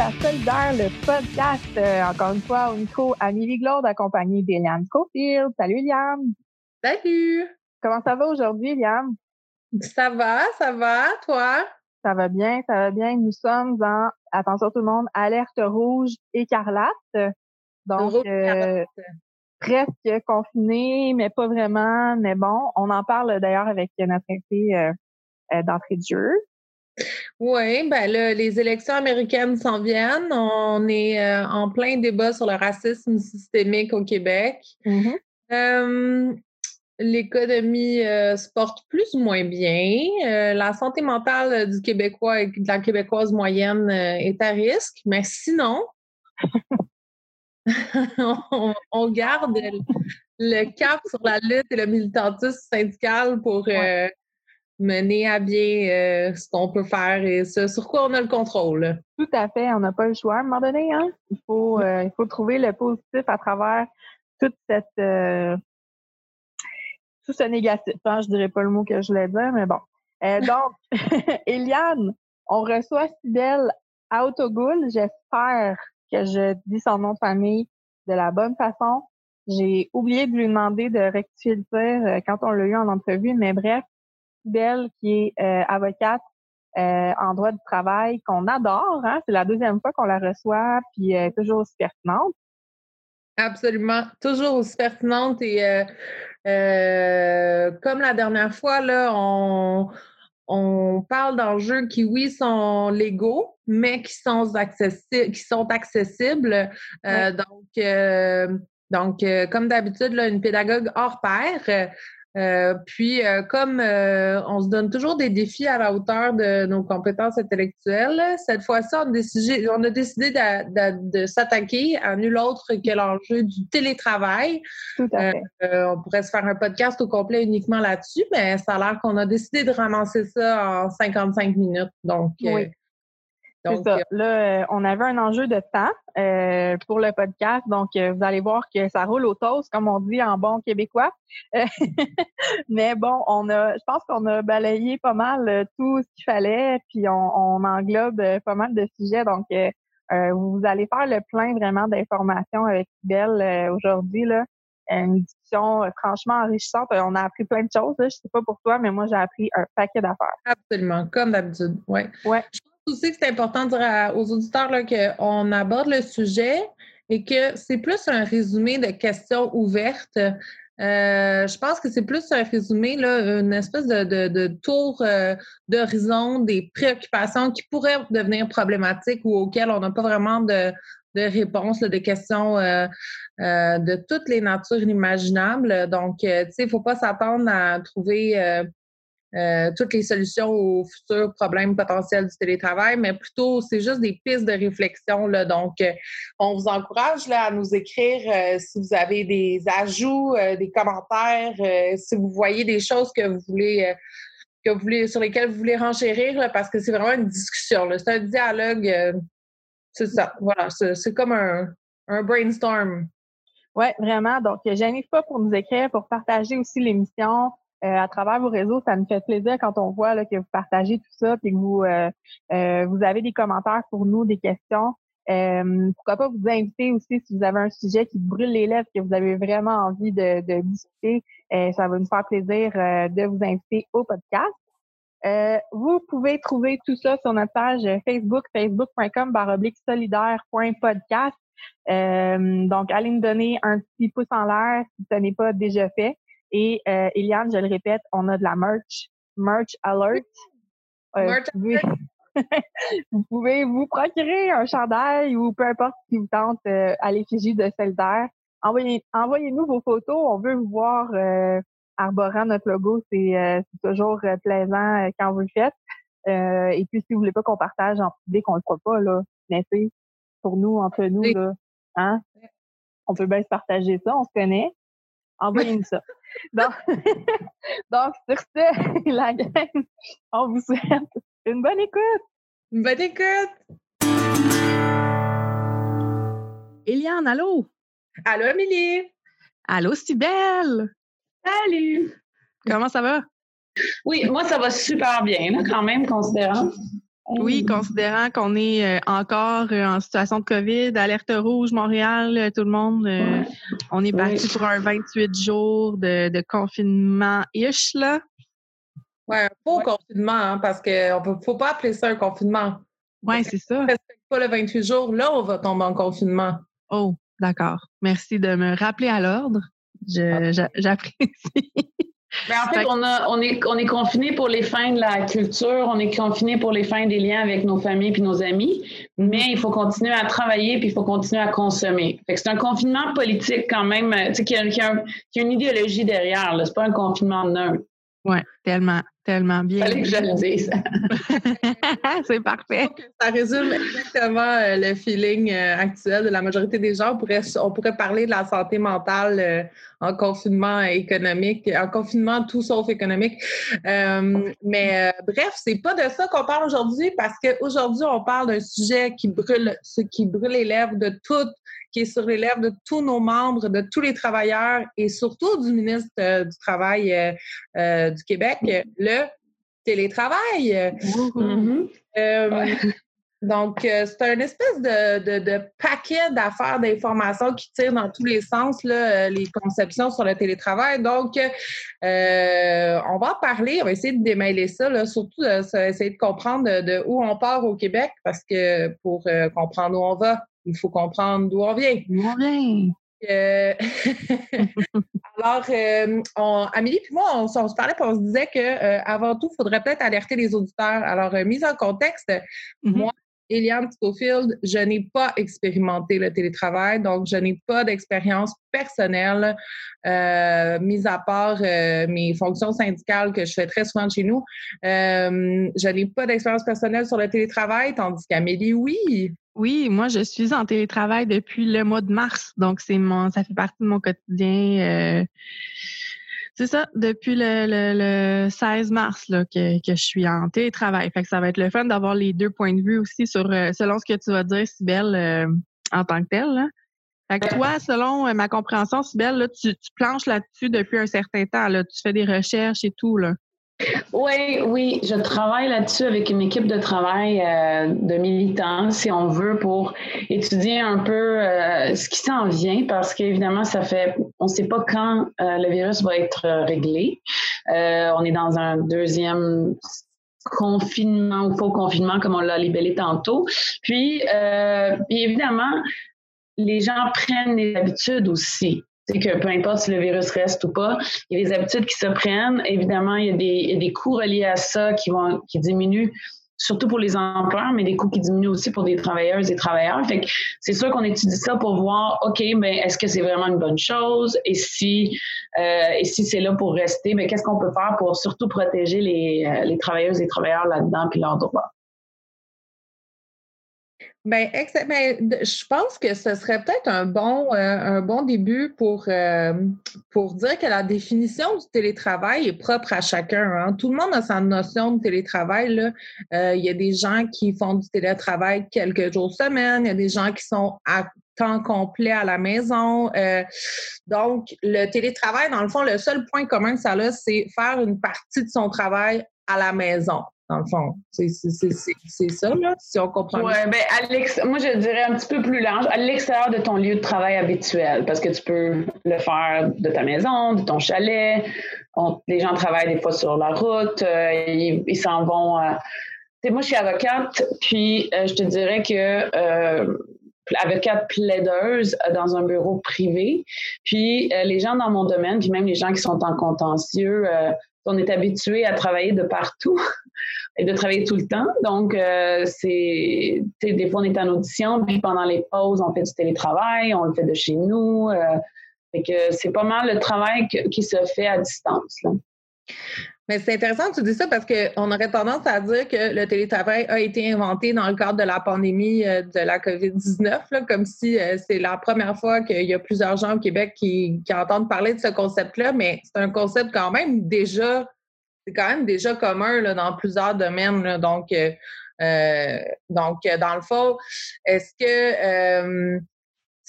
à Solidaire, le podcast. Euh, encore une fois, au micro, Amélie Glaude, accompagnée d'Eliane Cofield. Salut Eliane. Salut. Comment ça va aujourd'hui, Eliane? Ça va, ça va, toi? Ça va bien, ça va bien. Nous sommes en, attention tout le monde, alerte rouge écarlate. Donc, euh, presque confiné, mais pas vraiment. Mais bon, on en parle d'ailleurs avec notre invité euh, euh, d'entrée de jeu. Oui, ben là, les élections américaines s'en viennent. On est euh, en plein débat sur le racisme systémique au Québec. Mm-hmm. L'économie se porte plus ou moins bien. la santé mentale du Québécois et de la Québécoise moyenne est à risque. Mais sinon, on, garde le, cap sur la lutte et le militantisme syndical pour euh, mener à bien euh, ce qu'on peut faire et ce sur quoi on a le contrôle. Tout à fait, on n'a pas le choix à un moment donné. Hein? Il, faut, euh, il faut trouver le positif à travers toute cette tout ce négatif. Hein? Je dirais pas le mot que je voulais dire, mais bon. donc, Eliane, on reçoit Fidèle Autogoul. J'espère que je dis son nom de famille de la bonne façon. J'ai oublié de lui demander de rectifier le tir euh, quand on l'a eu en entrevue, mais bref, Belle qui est euh, avocate euh, en droit du travail, qu'on adore. Hein? C'est la deuxième fois qu'on la reçoit, puis toujours aussi pertinente. Absolument, toujours aussi pertinente et comme la dernière fois, là, on, on parle d'enjeux qui, oui, sont légaux, mais qui sont, accessibles, qui sont accessibles. Euh, donc, euh, donc euh, comme d'habitude, une pédagogue hors pair. Puis, comme on se donne toujours des défis à la hauteur de nos compétences intellectuelles, cette fois-ci, on, on, a décidé de, s'attaquer à nul autre que l'enjeu du télétravail. Tout à fait. on pourrait se faire un podcast au complet uniquement là-dessus, mais ça a l'air qu'on a décidé de ramasser ça en 55 minutes. Donc, oui. C'est ça. Là, euh, on avait un enjeu de temps euh, pour le podcast, donc euh, vous allez voir que ça roule au toast, comme on dit en bon québécois. Mais bon, on a, je pense qu'on a balayé pas mal tout ce qu'il fallait, puis on, englobe pas mal de sujets. Donc, vous allez faire le plein vraiment d'informations avec Belle aujourd'hui là. Une discussion franchement enrichissante. On a appris plein de choses. Je sais pas pour toi, mais moi j'ai appris un paquet d'affaires. Absolument, comme d'habitude. Ouais. Ouais aussi que c'est important de dire aux auditeurs qu'on aborde le sujet et que c'est plus un résumé de questions ouvertes. Euh, je pense que c'est plus un résumé, là, une espèce de, tour euh, d'horizon des préoccupations qui pourraient devenir problématiques ou auxquelles on n'a pas vraiment de, de réponse, de questions euh, de toutes les natures inimaginables. Donc, tu sais, il ne faut pas s'attendre à trouver euh, toutes les solutions aux futurs problèmes potentiels du télétravail, mais plutôt c'est juste des pistes de réflexion. Là. Donc, euh, on vous encourage là, à nous écrire euh, si vous avez des ajouts, des commentaires, si vous voyez des choses que vous voulez. que vous voulez, sur lesquelles vous voulez renchérir, parce que c'est vraiment une discussion. C'est un dialogue. c'est ça. Voilà. C'est comme un, un brainstorm. Oui, vraiment. Donc, j'invite pas pour nous écrire, pour partager aussi l'émission, euh, à travers vos réseaux. Ça nous fait plaisir quand on voit là, que vous partagez tout ça et que vous, euh, euh, vous avez des commentaires pour nous, des questions. pourquoi pas vous inviter aussi si vous avez un sujet qui brûle les lèvres, que vous avez vraiment envie de, de discuter. ça va nous faire plaisir de vous inviter au podcast. vous pouvez trouver tout ça sur notre page Facebook, facebook.com solidaire.podcast. donc, allez nous donner un petit pouce en l'air si ce n'est pas déjà fait. Et euh, Eliane, je le répète, on a de la merch, merch alert. Euh, merch vous, pouvez, vous procurer un chandail ou peu importe ce qui vous tente euh, à l'effigie de Solidaire. Envoyez, envoyez-nous vos photos. On veut vous voir euh, arborant notre logo. C'est, euh, toujours plaisant quand vous le faites. et puis, si vous voulez pas qu'on partage en public, on le fera pas, là. Mais c'est pour nous, entre nous, là, hein? On peut bien se partager ça, on se connaît. Envoyez-nous ça. Donc, donc, sur ce, la gang, on vous souhaite une bonne écoute. Une bonne écoute. Eliane, allô? Allô, Amélie. Allô, Cybelle. Salut. Comment ça va? Oui, moi, ça va super bien, quand même, considérant. Oui, considérant qu'on est euh, encore euh, en situation de COVID, alerte rouge, Montréal, euh, tout le monde, on est parti pour un 28 jours de, confinement-ish, là. Oui, un faux confinement, hein, parce qu'il ne faut pas appeler ça un confinement. Oui, c'est ça. pas le 28 jours, là, on va tomber en confinement. Oh, d'accord. Merci de me rappeler à l'ordre. Ah. J'apprécie. Mais en fait, on, a, on, est, on est confiné pour les fins de la culture, on est confiné pour les fins des liens avec nos familles puis nos amis, mais il faut continuer à travailler puis il faut continuer à consommer. c'est un confinement politique quand même, tu sais, qui a, qui, a, une idéologie derrière. C'est pas un confinement neutre. Oui, tellement, tellement bien. Fallait que je le dise. c'est parfait. Ça résume exactement euh, le feeling euh, actuel de la majorité des gens. On pourrait, on pourrait parler de la santé mentale euh, en confinement économique, en confinement tout sauf économique. mais bref, c'est pas de ça qu'on parle aujourd'hui parce qu'aujourd'hui, on parle d'un sujet qui brûle, ce qui brûle les lèvres de toutes qui est sur les lèvres de tous nos membres, de tous les travailleurs et surtout du ministre euh, du Travail euh, euh, du Québec, le télétravail. Mm-hmm. Donc, c'est un espèce de, paquet d'affaires, d'informations qui tirent dans tous les sens là, les conceptions sur le télétravail. Donc, on va en parler, on va essayer de démêler ça, là, surtout essayer de comprendre de, de, où on part au Québec, parce que pour comprendre où on va, il faut comprendre d'où on vient. D'où on vient. Euh, alors, euh, Amélie et moi, on, se parlait et on se disait qu'avant euh, tout, il faudrait peut-être alerter les auditeurs. Alors, mise en contexte, mm-hmm. moi, Eliane Schofield, je n'ai pas expérimenté le télétravail, donc je n'ai pas d'expérience personnelle, euh, mis à part euh, mes fonctions syndicales que je fais très souvent chez nous. Euh, je n'ai pas d'expérience personnelle sur le télétravail, tandis qu'Amélie, oui. Oui, moi, je suis en télétravail depuis le mois de mars, donc c'est mon, ça fait partie de mon quotidien. C'est ça, depuis le, 16 mars là, que, je suis en télétravail. Fait que ça va être le fun d'avoir les deux points de vue aussi sur euh, selon ce que tu vas dire, Sibelle, euh, en tant que tel. Là. Fait que toi, selon euh, ma compréhension, Sibelle, là, tu, tu planches là-dessus depuis un certain temps. Là. Tu fais des recherches et tout. Là. Oui, oui, je travaille là-dessus avec une équipe de travail euh, de militants, si on veut, pour étudier un peu euh, ce qui s'en vient, parce qu'évidemment, ça fait, on ne sait pas quand euh, le virus va être réglé. on est dans un deuxième confinement ou faux confinement, comme on l'a libellé tantôt. Puis, évidemment, les gens prennent des habitudes aussi que peu importe si le virus reste ou pas, il y a des habitudes qui se prennent. Évidemment, il y a des, coûts reliés à ça qui vont qui diminuent surtout pour les employeurs, mais des coûts qui diminuent aussi pour des travailleuses et travailleurs. Fait que c'est sûr qu'on étudie ça pour voir, OK, mais est-ce que c'est vraiment une bonne chose? Et si, euh, et si c'est là pour rester, mais qu'est-ce qu'on peut faire pour surtout protéger les, euh, les travailleuses et travailleurs là-dedans puis leurs droits? Ben, ben je pense que ce serait peut-être un bon, euh, un bon début pour, euh, pour dire que la définition du télétravail est propre à chacun. Hein. Tout le monde a sa notion de télétravail. Euh, il y a des gens qui font du télétravail quelques jours semaine, il y a des gens qui sont à temps complet à la maison. donc, le télétravail, dans le fond, le seul point commun que ça a, c'est faire une partie de son travail à la maison dans le fond. C'est ça, là, si on comprend. Oui, bien, moi, je dirais un petit peu plus large, à l'extérieur de ton lieu de travail habituel, parce que tu peux le faire de ta maison, de ton chalet. les gens travaillent des fois sur la route, euh, ils s'en vont. Euh, moi, je suis avocate, puis euh, je te dirais que avocate plaideuse dans un bureau privé. Puis les gens dans mon domaine, puis même les gens qui sont en contentieux, on est habitué à travailler de partout et de travailler tout le temps. Donc, euh, c'est des fois on est en audition, puis pendant les pauses, on fait du télétravail, on le fait de chez nous. Euh, que c'est pas mal le travail qui se fait à distance. Là. Mais c'est intéressant que tu dis ça parce qu'on aurait tendance à dire que le télétravail a été inventé dans le cadre de la pandémie euh, de la COVID-19, comme si c'est la première fois qu'il y a plusieurs gens au Québec qui, entendent parler de ce concept-là, mais c'est un concept quand même déjà, c'est quand même déjà commun là, dans plusieurs domaines. donc, euh, donc, dans le fond, est-ce que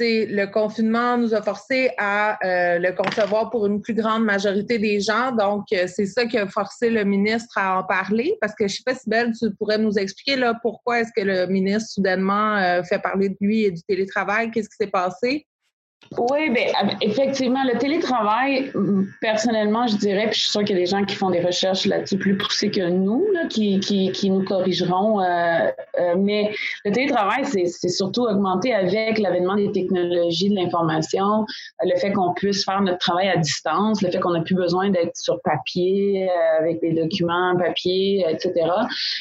le confinement nous a forcé à euh, le concevoir pour une plus grande majorité des gens? Donc, euh, c'est ça qui a forcé le ministre à en parler. Parce que je ne sais pas si Belle, tu pourrais nous expliquer là, pourquoi est-ce que le ministre soudainement euh, fait parler de lui et du télétravail? Qu'est-ce qui s'est passé? Oui, bien, effectivement, le télétravail, personnellement, je dirais, puis je suis sûre qu'il y a des gens qui font des recherches là-dessus plus poussées que nous, qui, qui, qui, nous corrigeront. Euh, euh, mais le télétravail, c'est surtout augmenté avec l'avènement des technologies de l'information, le fait qu'on puisse faire notre travail à distance, le fait qu'on n'a plus besoin d'être sur papier, euh, avec des documents papier, etc.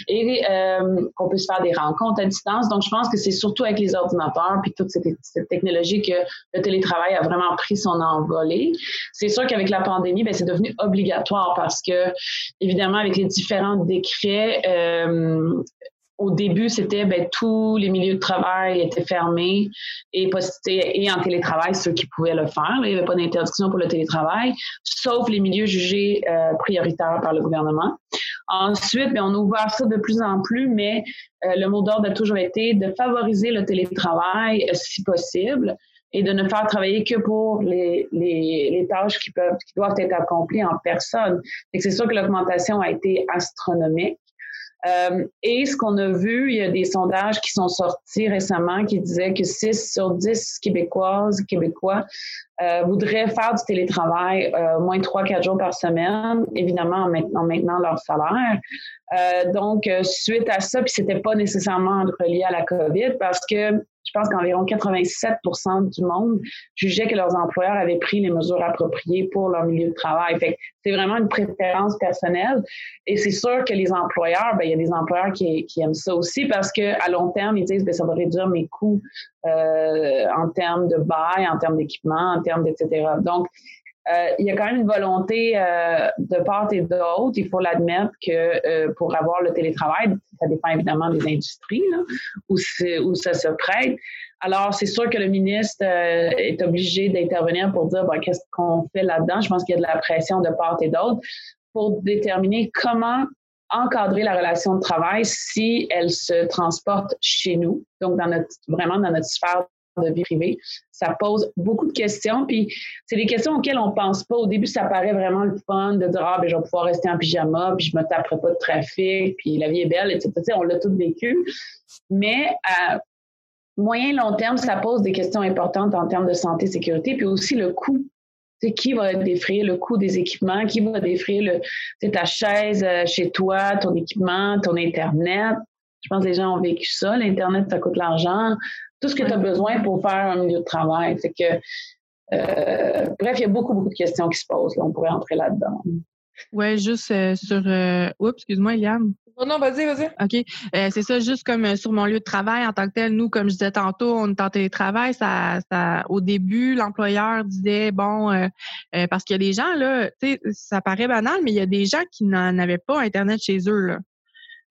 Et euh, qu'on puisse faire des rencontres à distance. Donc, je pense que c'est surtout avec les ordinateurs puis toute cette, cette technologie que le télétravail télétravail a vraiment pris son envolée. C'est sûr qu'avec la pandémie, ben, c'est devenu obligatoire parce que, évidemment, avec les différents décrets, euh, au début, c'était ben, tous les milieux de travail étaient fermés et, et en télétravail, ceux qui pouvaient le faire. il n'y avait pas d'interdiction pour le télétravail, sauf les milieux jugés euh, prioritaires par le gouvernement. Ensuite, ben, on a ouvert ça de plus en plus, mais euh, le mot d'ordre a toujours été de favoriser le télétravail si possible et de ne faire travailler que pour les, les, les, tâches qui peuvent qui doivent être accomplies en personne. C'est sûr que l'augmentation a été astronomique. Euh, et ce qu'on a vu, il y a des sondages qui sont sortis récemment qui disaient que 6 sur 10 Québécoises, Québécois euh, voudraient faire du télétravail euh, moins 3-4 jours par semaine, évidemment en maintenant, maintenant leur salaire. Euh, donc, euh, suite à ça, puis c'était pas nécessairement relié à la COVID parce que je pense qu'environ 87 du monde jugeait que leurs employeurs avaient pris les mesures appropriées pour leur milieu de travail. Fait c'est vraiment une préférence personnelle. Et c'est sûr que les employeurs, ben, il y a des employeurs qui, qui aiment ça aussi parce que à long terme, ils disent, ben, ça va réduire mes coûts euh, en termes de bail, en termes d'équipement, en termes d'etc. Donc, euh, il y a quand même une volonté euh, de part et d'autre. Il faut l'admettre que euh, pour avoir le télétravail, ça dépend évidemment des industries là, où, où ça se prête. Alors, c'est sûr que le ministre est obligé d'intervenir pour dire bon, qu'est-ce qu'on fait là-dedans? Je pense qu'il y a de la pression de part et d'autre pour déterminer comment encadrer la relation de travail si elle se transporte chez nous, donc vraiment dans notre sphère de vie privée. Ça pose beaucoup de questions, puis c'est des questions auxquelles on pense pas. Au début, ça paraît vraiment le fun de dire, ah, ben, je vais pouvoir rester en pyjama, puis je me taperai pas de trafic, puis la vie est belle, etc. on l'a tout vécu. Mais à moyen long terme, ça pose des questions importantes en termes de santé, sécurité, puis aussi le coût c'est qui va défrayer le coût des équipements, qui va défrayer le, ta chaise euh, chez toi, ton équipement, ton Internet? Je pense que les gens ont vécu ça. L'Internet, ça coûte l'argent tout ce que tu as besoin pour faire un milieu de travail. Fait que, euh, bref, il y a beaucoup, beaucoup de questions qui se posent. on pourrait entrer là-dedans. Oui, juste euh, sur. Euh, oups, excuse-moi, Eliane. Non, vas-y, vas-y. OK. c'est ça, juste comme sur mon lieu de travail en tant que tel, nous, comme je disais tantôt, on est en télétravail. Ça, ça, au début, l'employeur disait, bon, parce qu'il y a des gens, là, tu sais, ça paraît banal, mais il y a des gens qui n'en avaient pas Internet chez eux, là.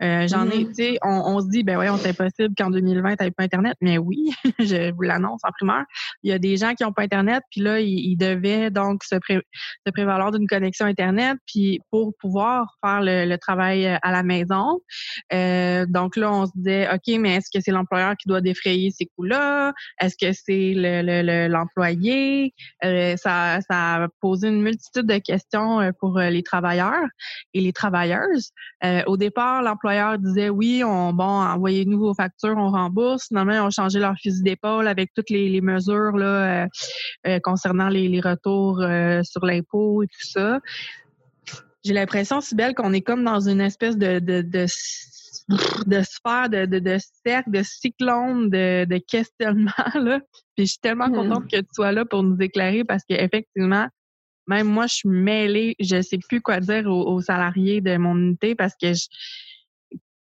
Euh, j'en ai, mm-hmm. tu sais, on, on, se dit, ben ouais, c'est impossible qu'en 2020, tu pas Internet. Mais oui, je vous l'annonce en primeur. Il y a des gens qui n'ont pas Internet, puis là, ils, devaient donc se, se prévaloir d'une connexion Internet, puis pour pouvoir faire le, travail euh, à la maison. Euh, donc là, on se disait, OK, mais est-ce que c'est l'employeur qui doit défrayer ces coûts-là? Est-ce que c'est l'employé? Le, ça, ça a posé une multitude de questions pour les travailleurs et les travailleuses. au départ, l'employeur disait oui, on bon, envoyez-nous vos factures, on rembourse. Finalement, ils ont changé leur fusil d'épaule avec toutes les, mesures là, euh, euh, concernant les, retours euh, sur l'impôt et tout ça. J'ai l'impression, belle qu'on est comme dans une espèce de, de, de de sphère, de, de, de cercle, de cyclone, de, de questionnement. Là. Puis je suis tellement mm. contente que tu sois là pour nous éclairer parce qu'effectivement, même moi, je suis mêlée, je sais plus quoi dire aux, aux salariés de mon unité parce que je,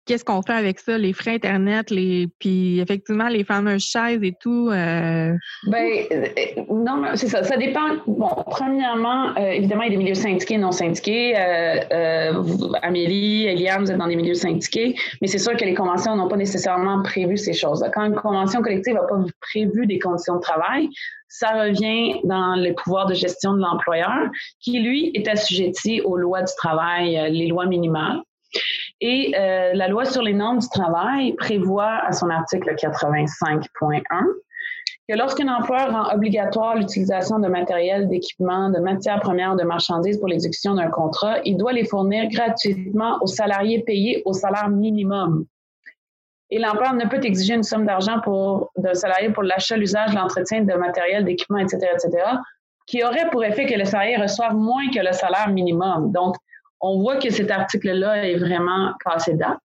qu'est-ce qu'on fait avec ça, les frais Internet, les puis effectivement les fameuses chaises et tout? Euh... Ben, euh, non, c'est ça. Ça dépend. Bon, premièrement, euh, évidemment, il y a des milieux syndiqués et non syndiqués. Euh, Amélie, Eliane, vous êtes dans des milieux syndiqués, mais c'est sûr que les conventions n'ont pas nécessairement prévu ces choses. Quand une convention collective n'a pas prévu des conditions de travail, ça revient dans les pouvoirs de gestion de l'employeur, qui, lui, est assujetti aux lois du travail, les lois minimales. Et euh, la loi sur les normes du travail prévoit à son article 85.1 que lorsqu'un employeur rend obligatoire l'utilisation de matériel, d'équipement, de matières premières, de marchandises pour l'exécution d'un contrat, il doit les fournir gratuitement aux salariés payés au salaire minimum. Et l'employeur ne peut exiger une somme d'argent d'un salarié pour l'achat, l'usage, l'entretien de matériel, d'équipement, etc., etc., qui aurait pour effet que le salarié reçoive moins que le salaire minimum. Donc, on voit que cet article-là est vraiment passé date.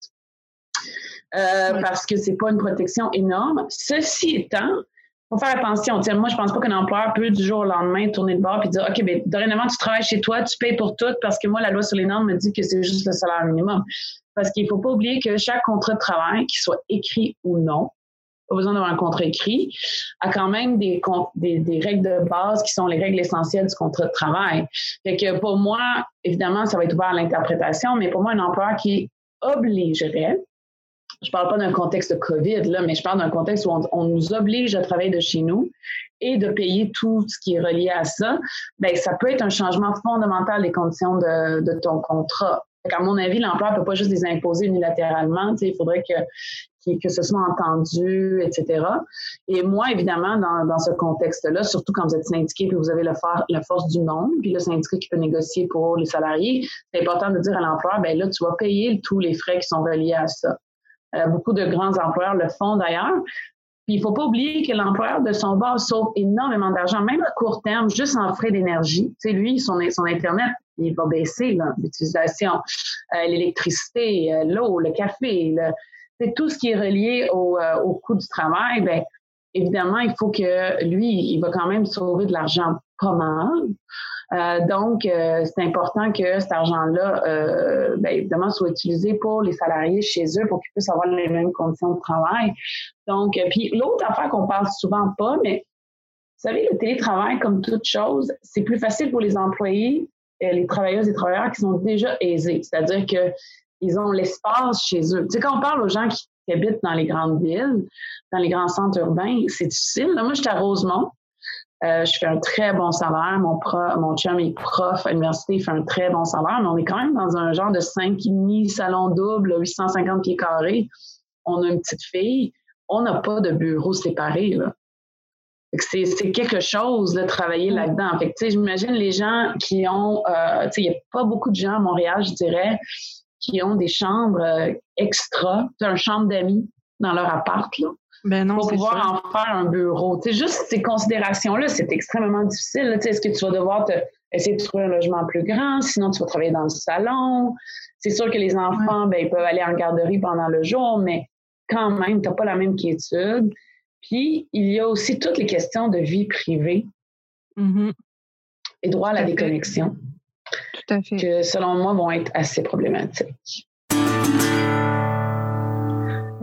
Euh, parce que c'est pas une protection énorme. Ceci étant, faut faire attention. moi, je pense pas qu'un employeur peut du jour au lendemain tourner le bord et dire, OK, ben, dorénavant, tu travailles chez toi, tu payes pour tout parce que moi, la loi sur les normes me dit que c'est juste le salaire minimum. Parce qu'il faut pas oublier que chaque contrat de travail, qu'il soit écrit ou non, pas besoin d'avoir un contrat écrit, a quand même des, des, règles de base qui sont les règles essentielles du contrat de travail. Fait que pour moi, évidemment, ça va être ouvert à l'interprétation, mais pour moi, un employeur qui obligerait, je parle pas d'un contexte de COVID, là, mais je parle d'un contexte où on, nous oblige à travailler de chez nous et de payer tout ce qui est relié à ça, bien, ça peut être un changement fondamental des conditions de, de ton contrat. À mon avis, l'employeur ne peut pas juste les imposer unilatéralement. Il faudrait que, ce soit entendu, etc. Et moi, évidemment, dans, dans ce contexte-là, surtout quand vous êtes syndiqué et vous avez la, la force du nombre, puis le syndicat qui peut négocier pour les salariés, c'est important de dire à l'employeur, ben là, tu vas payer tous les frais qui sont reliés à ça. Euh, beaucoup de grands employeurs le font d'ailleurs. Puis il faut pas oublier que l'employeur de son bord sauve énormément d'argent, même à court terme, juste en frais d'énergie. Tu sais, lui, son, son Internet, il va baisser l'utilisation, euh, l'électricité, euh, l'eau, le café, tout ce qui est relié au, au coût du travail. Ben, évidemment, il faut que lui, il va quand même sauver de l'argent pas mal. Euh, donc, euh, c'est important que cet argent-là, euh, ben, évidemment, soit utilisé pour les salariés chez eux pour qu'ils puissent avoir les mêmes conditions de travail. Donc, puis l'autre affaire qu'on parle souvent pas, mais vous savez, le télétravail, comme toute chose, c'est plus facile pour les employés, les travailleuses et travailleurs qui sont déjà aisés. C'est-à-dire qu'ils ont l'espace chez eux. Tu sais, quand on parle aux gens qui, habitent dans les grandes villes, dans les grands centres urbains, c'est difficile. moi, j'étais à Rosemont. Euh, je fais un très bon salaire. Mon, prof, mon chum est prof à l'université, il fait un très bon salaire, mais on est quand même dans un genre de 5,5 salon double, 850 pieds carrés. On a une petite fille. On n'a pas de bureau séparé. C'est quelque chose de travailler mm. là-dedans. Fait que, j'imagine les gens qui ont, euh, il n'y a pas beaucoup de gens à Montréal, je dirais, qui ont des chambres euh, extra, une chambre d'amis dans leur appart. Là. Ben non, pour pouvoir en faire un bureau. C'est juste ces considérations-là, c'est extrêmement difficile. Est-ce que tu vas devoir te, essayer de trouver un logement plus grand, sinon tu vas travailler dans le salon. C'est sûr que les enfants, ben, ils peuvent aller en garderie pendant le jour, mais quand même, tu n'as pas la même quiétude. Puis, il y a aussi toutes les questions de vie privée mm-hmm. et droit à la déconnexion. Tout à fait. Que, selon moi, vont être assez problématiques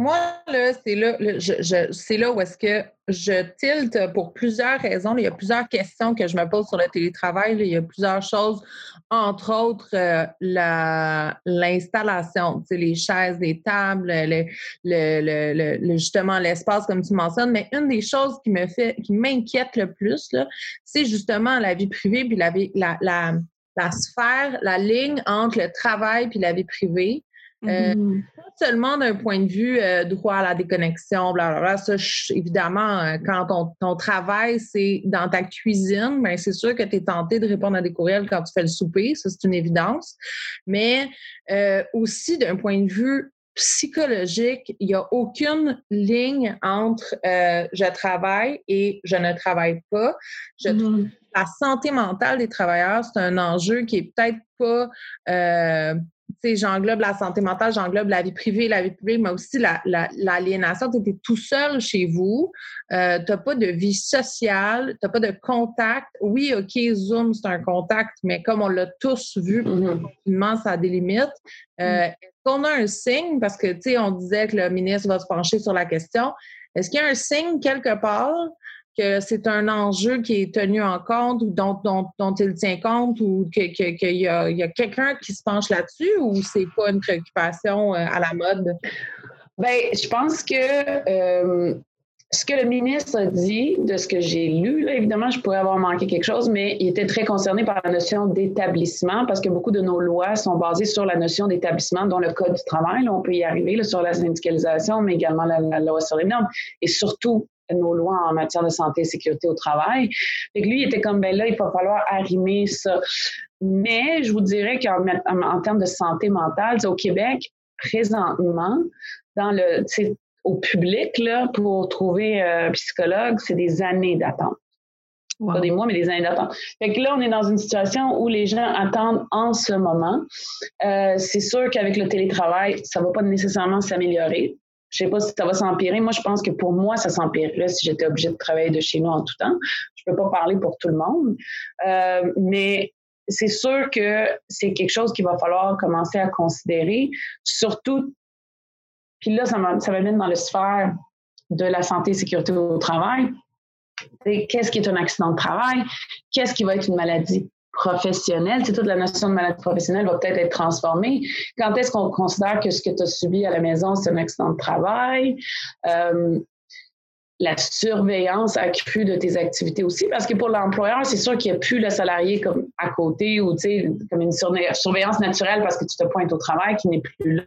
moi, là, c'est là, c'est là où est-ce que je tilte pour plusieurs raisons. Il y a plusieurs questions que je me pose sur le télétravail. Il y a plusieurs choses, entre autres euh, l'installation, les chaises, les tables, le, justement l'espace, comme tu mentionnes. Mais une des choses qui me fait, qui m'inquiète le plus, c'est justement la vie privée puis la, la, la, la sphère, la ligne entre le travail puis la vie privée. Euh, mm-hmm. Pas seulement d'un point de vue euh, droit à la déconnexion, blablabla. Ça, évidemment, euh, quand ton, ton travail, c'est dans ta cuisine, ben, c'est sûr que tu es tenté de répondre à des courriels quand tu fais le souper. Ça, c'est une évidence. Mais aussi, d'un point de vue psychologique, il n'y a aucune ligne entre je travaille et je ne travaille pas. Je mm-hmm. La santé mentale des travailleurs, c'est un enjeu qui est peut-être pas j'englobe la santé mentale, j'englobe la vie privée, la vie publique, mais aussi l'aliénation. La, tu étais tout seul chez vous, euh, tu n'as pas de vie sociale, tu n'as pas de contact. Oui, OK, Zoom, c'est un contact, mais comme on l'a tous vu, mm-hmm. ça a des limites. Euh, mm. Est-ce qu'on a un signe, parce que, tu sais, on disait que le ministre va se pencher sur la question, est-ce qu'il y a un signe quelque part que c'est un enjeu qui est tenu en compte ou dont, dont, il tient compte ou qu'il que, y a, y a quelqu'un qui se penche là-dessus ou c'est pas une préoccupation euh, à la mode? Bien, je pense que euh, ce que le ministre a dit, de ce que j'ai lu, évidemment, je pourrais avoir manqué quelque chose, mais il était très concerné par la notion d'établissement parce que beaucoup de nos lois sont basées sur la notion d'établissement, dont le Code du travail. On peut y arriver sur la syndicalisation, mais également la, la loi sur les normes et surtout nos lois en matière de santé et sécurité au travail. Fait que lui, il était comme, ben là, il va falloir arrimer ça. Mais je vous dirais qu'en en, termes de santé mentale, au Québec, présentement, dans le, au public, là, pour trouver un psychologue, c'est des années d'attente. Pas des mois, mais des années d'attente. Fait que là, on est dans une situation où les gens attendent en ce moment. Euh, c'est sûr qu'avec le télétravail, ça va pas nécessairement s'améliorer. Je sais pas si ça va s'empirer. Moi, je pense que pour moi, ça s'empirerait si j'étais obligée de travailler de chez nous en tout temps. Je peux pas parler pour tout le monde. Euh, mais c'est sûr que c'est quelque chose qu'il va falloir commencer à considérer. Surtout, puis là, ça m'amène dans le sphère de la santé et sécurité au travail qu'est-ce qui est un accident de travail, qu'est-ce qui va être une maladie? Professionnelle. Toute la notion de maladie professionnelle va peut-être être transformée. Quand est-ce qu'on considère que ce que tu as subi à la maison, c'est un accident de travail? Euh, la surveillance accrue de tes activités aussi, parce que pour l'employeur, c'est sûr qu'il n'y a plus le salarié comme à côté ou comme une surveillance naturelle parce que tu te pointes au travail qui n'est plus là.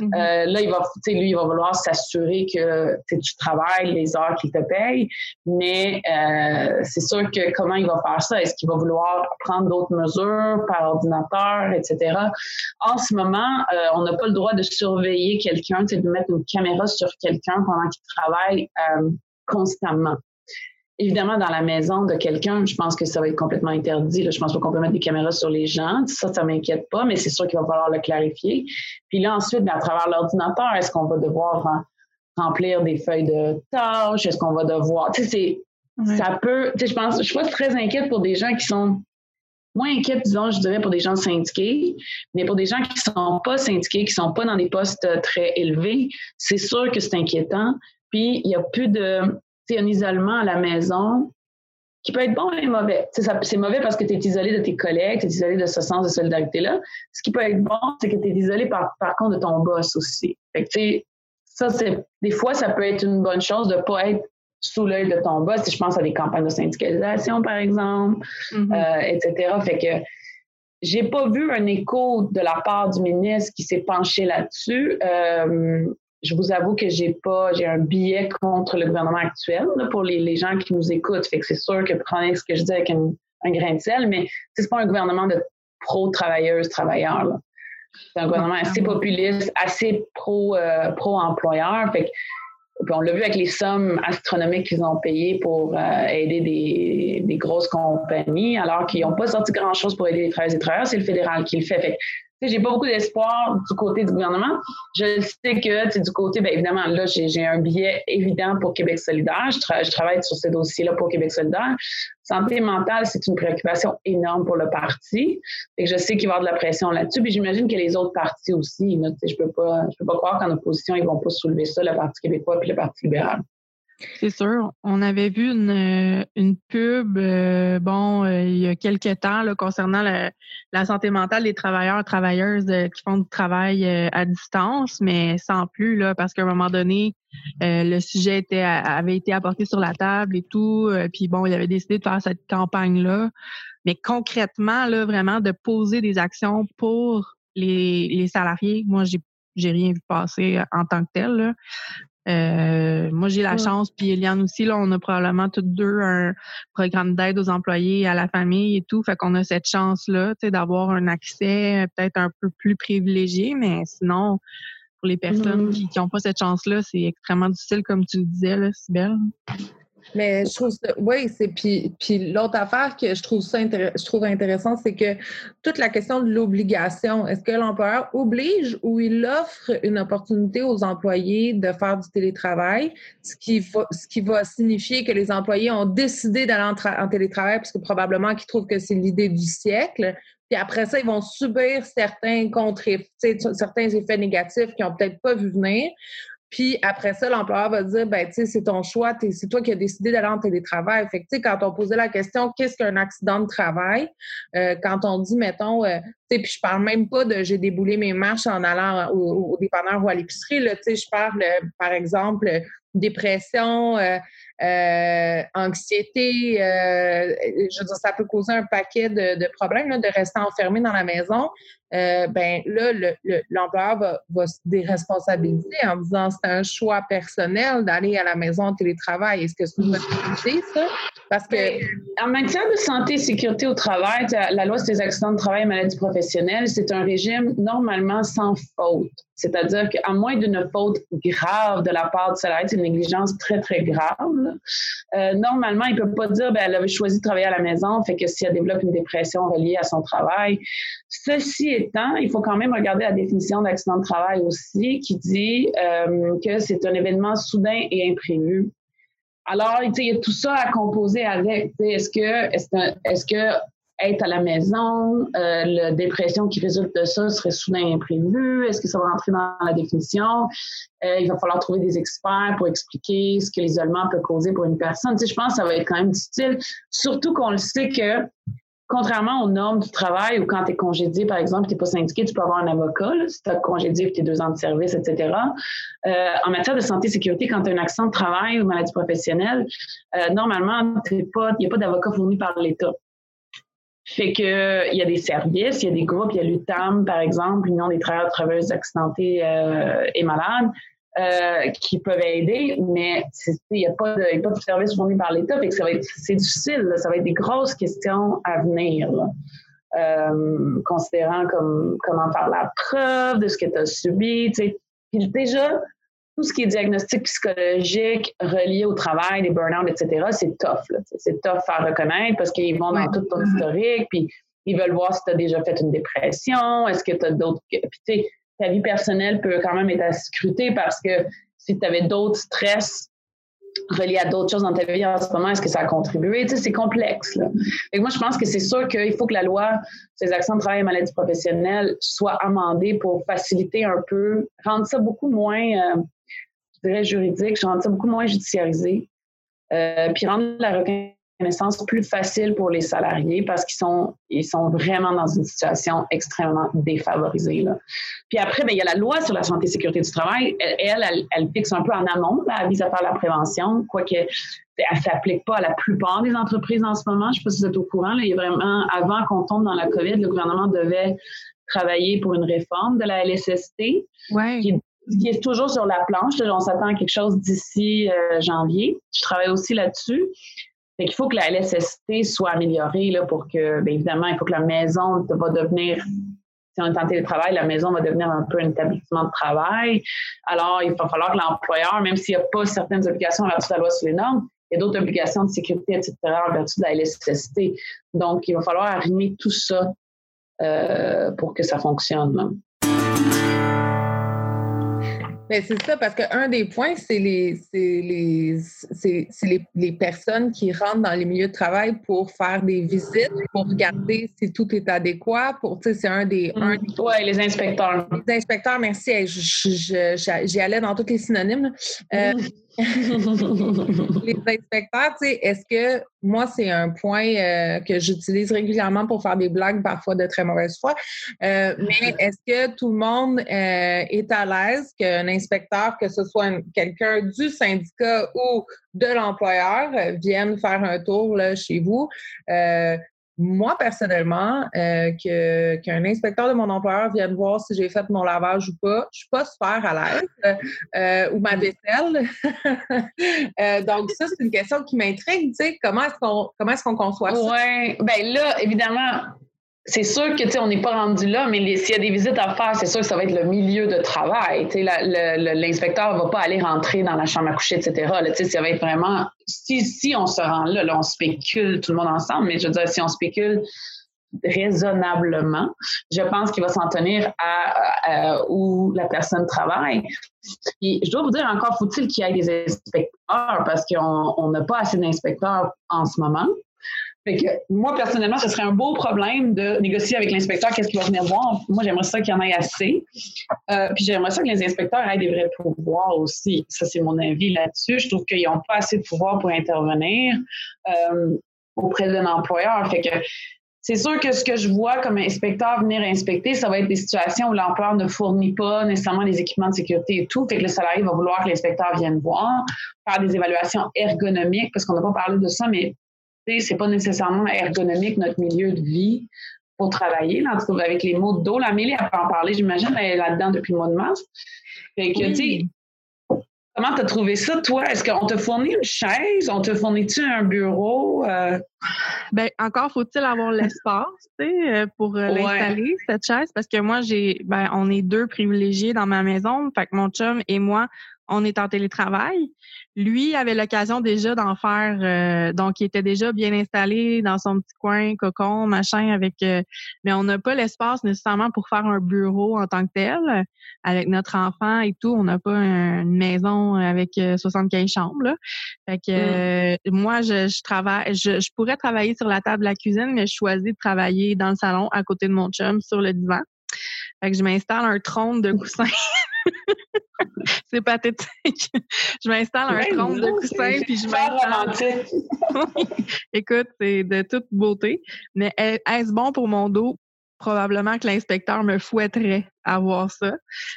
Mm-hmm. euh, là, il va, lui, il va vouloir s'assurer que tu travailles les heures qu'il te paye, mais euh, c'est sûr que comment il va faire ça? Est-ce qu'il va vouloir prendre d'autres mesures par ordinateur, etc.? En ce moment, euh, on n'a pas le droit de surveiller quelqu'un, de mettre une caméra sur quelqu'un pendant qu'il travaille. Constamment. Évidemment, dans la maison de quelqu'un, je pense que ça va être complètement interdit. Je pense pas qu'on peut mettre des caméras sur les gens. Ça, ça m'inquiète pas, mais c'est sûr qu'il va falloir le clarifier. Puis là, ensuite, à travers l'ordinateur, est-ce qu'on va devoir remplir des feuilles de tâches? Est-ce qu'on va devoir... Tu sais, ça peut... Tu sais, je pense... Je suis pas très inquiète pour des gens qui sont moins inquiète, disons, je dirais, pour des gens syndiqués, mais pour des gens qui ne sont pas syndiqués, qui ne sont pas dans des postes très élevés, c'est sûr que c'est inquiétant. Puis, il n'y a plus de, un isolement à la maison qui peut être bon et mauvais. C'est mauvais parce que tu es isolé de tes collègues, tu es isolé de ce sens de solidarité-là. Ce qui peut être bon, c'est que tu es isolé par, par contre de ton boss aussi. Fait que, ça, c'est, des fois, ça peut être une bonne chose de ne pas être sous l'œil de ton boss. Si je pense à des campagnes de syndicalisation, par exemple, mm-hmm. euh, etc. Fait que j'ai pas vu un écho de la part du ministre qui s'est penché là-dessus. Euh, je vous avoue que j'ai pas, j'ai un billet contre le gouvernement actuel pour les, les, gens qui nous écoutent. Fait que c'est sûr que prenez ce que je dis avec un, grain de sel, mais c'est pas un gouvernement de pro-travailleuses, travailleurs. C'est un gouvernement assez populiste, assez pro, euh, pro-employeur. Fait que, on l'a vu avec les sommes astronomiques qu'ils ont payées pour euh, aider des, des, grosses compagnies, alors qu'ils n'ont pas sorti grand-chose pour aider les travailleurs et travailleurs. C'est le fédéral qui le fait. fait j'ai pas beaucoup d'espoir du côté du gouvernement. Je sais que du côté, bien évidemment, là, j'ai un billet évident pour Québec solidaire. Je, travaille sur ces dossiers-là pour Québec solidaire. Santé mentale, c'est une préoccupation énorme pour le parti. Et je sais qu'il va y avoir de la pression là-dessus. Puis j'imagine que les autres partis aussi. je peux pas, je peux pas croire qu'en opposition, ils vont pas soulever ça, le Parti québécois puis le Parti libéral. C'est sûr. On avait vu une, euh, une pub, euh, bon, euh, il y a quelques temps, là, concernant la, santé mentale des travailleurs, travailleuses qui font du travail à distance, mais sans plus, là, parce qu'à un moment donné, le sujet avait été apporté sur la table et tout, puis bon, il avait décidé de faire cette campagne-là. Mais concrètement, là, vraiment, de poser des actions pour les, les salariés, moi, j'ai j'ai rien vu passer en tant que tel. Là. Euh, moi, j'ai la chance, puis Eliane aussi, là, on a probablement toutes deux un programme d'aide aux employés, à la famille et tout. Fait qu'on a cette chance-là, tu sais, d'avoir un accès peut-être un peu plus privilégié, mais sinon, pour les personnes mmh. qui n'ont pas cette chance-là, c'est extrêmement difficile, comme tu le disais, là, Sibelle. Mais je trouve ça, oui, c'est puis, puis l'autre affaire que je trouve ça je trouve intéressant, c'est que toute la question de l'obligation, est-ce que l'employeur oblige ou il offre une opportunité aux employés de faire du télétravail, ce qui va, ce qui va signifier que les employés ont décidé d'aller en, télétravail parce que probablement qu'ils trouvent que c'est l'idée du siècle. Puis après ça, ils vont subir certains contre certains effets négatifs qu'ils n'ont peut-être pas vu venir. Puis après ça, l'employeur va dire, ben, tu sais, c'est ton choix, c'est toi qui as décidé d'aller en télétravail. Fait que, quand on posait la question, qu'est-ce qu'un accident de travail? Euh, quand on dit, mettons, euh, tu sais, puis je parle même pas de j'ai déboulé mes marches en allant au, dépanneur ou à l'épicerie, là, tu sais, je parle, euh, par exemple, dépression, euh, anxiété. Euh, je veux dire, ça peut causer un paquet de, problèmes de rester enfermé dans la maison. Euh, ben là, l'employeur va, se déresponsabiliser en disant c'est un choix personnel d'aller à la maison en télétravail. Est-ce que c'est une bonne ça? Parce que ben, en matière de santé et sécurité au travail, la loi sur les accidents de travail et maladies professionnelles, c'est un régime normalement sans faute. C'est-à-dire qu'à moins d'une faute grave de la part du salarié, c'est une négligence très, très grave. Euh, normalement, il peut pas dire ben, elle avait choisi de travailler à la maison, fait que si elle développe une dépression reliée à son travail. Ceci étant, il faut quand même regarder la définition d'accident de travail aussi, qui dit euh, que c'est un événement soudain et imprévu. Alors, il y a tout ça à composer avec. Est-ce que, est-ce que être à la maison, euh, la dépression qui résulte de ça serait soudain imprévue? Est-ce que ça va rentrer dans la définition? Euh, il va falloir trouver des experts pour expliquer ce que l'isolement peut causer pour une personne. Je pense que ça va être quand même difficile, surtout qu'on le sait que contrairement aux normes du travail où quand tu es congédié, par exemple, tu n'es pas syndiqué, tu peux avoir un avocat, si tu as congédié et tes deux ans de service, etc. Euh, en matière de santé et sécurité, quand tu as un accident de travail ou maladie professionnelle, normalement, il n'y a pas d'avocat fourni par l'État. Fait que il y a des services, il y a des groupes, il y a l'UTAM, par exemple, l'Union des travailleurs travailleuses accidentés euh, et malades, euh, qui peuvent aider, mais il n'y a, pas de, pas de service fourni par l'État, fait que ça va être c'est difficile, ça va être des grosses questions à venir. Euh, considérant comme comment faire la preuve de ce que tu as subi. Puis déjà, tout ce qui est diagnostic psychologique relié au travail, les burn-out, etc., c'est tough. C'est tough à reconnaître parce qu'ils vont dans tout ton historique, puis ils veulent voir si tu as déjà fait une dépression, est-ce que tu as d'autres. Puis, tu sais, ta vie personnelle peut quand même être à scruter parce que si tu avais d'autres stress reliés à d'autres choses dans ta vie en ce moment, est-ce que ça a contribué? Tu sais, c'est complexe. Là. moi, je pense que c'est sûr qu'il faut que la loi sur les actions de travail et maladies professionnelles soit amendée pour faciliter un peu, rendre ça beaucoup moins, euh, je dirais, juridique, rendre ça beaucoup moins judiciarisé, euh, puis rendre la reconnaissance connaissance plus facile pour les salariés parce qu'ils sont, ils sont vraiment dans une situation extrêmement défavorisée. Là. Puis après, bien, il y a la loi sur la santé et sécurité du travail. Elle, elle, elle, fixe un peu en amont, là, elle vise à faire la prévention, quoique elle ne s'applique pas à la plupart des entreprises en ce moment. Je ne sais pas si vous êtes au courant. Là, il y a vraiment, avant qu'on tombe dans la COVID, le gouvernement devait travailler pour une réforme de la LSST. Ouais. Qui, qui est toujours sur la planche. on s'attend à quelque chose d'ici euh, janvier. Je travaille aussi là-dessus. Qu'il faut que la LSST soit améliorée là, pour que, bien évidemment, il faut que la maison va devenir, si on est en télétravail, la maison va devenir un peu un établissement de travail. Alors, il va falloir que l'employeur, même s'il n'y a pas certaines obligations en vertu de la loi sur les normes, il y a d'autres obligations de sécurité, etc., en vertu de la LSST. Donc, il va falloir arrimer tout ça euh, pour que ça fonctionne. Ben, c'est ça, parce qu'un des points, c'est les, les, les, les, personnes qui rentrent dans les milieux de travail pour faire des visites, pour regarder si tout est adéquat. Pour, c'est un des. Un mm. Oui, les inspecteurs. Les inspecteurs, merci. J'y allais dans tous les synonymes. Euh. les inspecteurs, tu sais, est-ce que moi, c'est un point euh, que j'utilise régulièrement pour faire des blagues, parfois de très mauvaise foi, euh, mais est-ce que tout le monde euh, est à l'aise qu'un inspecteur, que ce soit quelqu'un du syndicat ou de l'employeur, vienne faire un tour là, chez vous? Moi, personnellement, euh, qu'un inspecteur de mon employeur vienne voir si j'ai fait mon lavage ou pas, je suis pas super à l'aise, euh, ou ma vaisselle. euh, donc, ça, c'est une question qui m'intrigue, tu sais, comment est-ce qu'on comment est-ce qu'on conçoit ça? Oui, bien là, évidemment, c'est sûr que on n'est pas rendu là, mais s'il y a des visites à faire, c'est sûr que ça va être le milieu de travail. L'inspecteur ne va pas aller rentrer dans la chambre à coucher, etc. Là, ça va être vraiment. Si, si on se rend là, là, on spécule tout le monde ensemble, mais je veux dire, si on spécule raisonnablement, je pense qu'il va s'en tenir à, où la personne travaille. je dois vous dire encore, faut-il qu'il y ait des inspecteurs parce qu'on n'a pas assez d'inspecteurs en ce moment. Fait que moi, personnellement, ce serait un beau problème de négocier avec l'inspecteur qu'est-ce qu'il va venir voir. Moi, j'aimerais ça qu'il y en ait assez. Euh, puis j'aimerais ça que les inspecteurs aient des vrais pouvoirs aussi. Ça, c'est mon avis là-dessus. Je trouve qu'ils n'ont pas assez de pouvoir pour intervenir euh, auprès d'un employeur. Fait que c'est sûr que ce que je vois comme inspecteur venir inspecter, ça va être des situations où l'employeur ne fournit pas nécessairement les équipements de sécurité et tout, fait que le salarié va vouloir que l'inspecteur vienne voir, faire des évaluations ergonomiques, parce qu'on n'a pas parlé de ça, mais c'est pas nécessairement ergonomique notre milieu de vie pour travailler. Là, avec les mots d'eau, l'Amélie, elle peut en parler, j'imagine, elle est là-dedans depuis le mois de mars. Fait que, tu sais, Comment tu as trouvé ça, toi? Est-ce qu'on te fournit une chaise? On te fournit-tu un bureau? Euh? Ben, encore faut-il avoir l'espace, euh, pour euh, l'installer, cette chaise, parce que moi, j'ai, ben, on est deux privilégiés dans ma maison. Fait que mon chum et moi, on est en télétravail. Lui avait l'occasion déjà d'en faire, euh, donc il était déjà bien installé dans son petit coin, cocon, machin, avec. Euh, mais on n'a pas l'espace nécessairement pour faire un bureau en tant que tel, avec notre enfant et tout. On n'a pas une maison avec 75 euh, chambres. Là. Fait que mm. moi, je, je travaille, je, je, pourrais travailler sur la table de la cuisine, mais je choisis de travailler dans le salon à côté de mon chum sur le divan. Fait que je m'installe un trône de coussin. c'est pathétique. je m'installe un trône de coussin puis je m'installe. Écoute, c'est de toute beauté. Mais est-ce bon pour mon dos? Probablement que l'inspecteur me fouetterait à voir ça.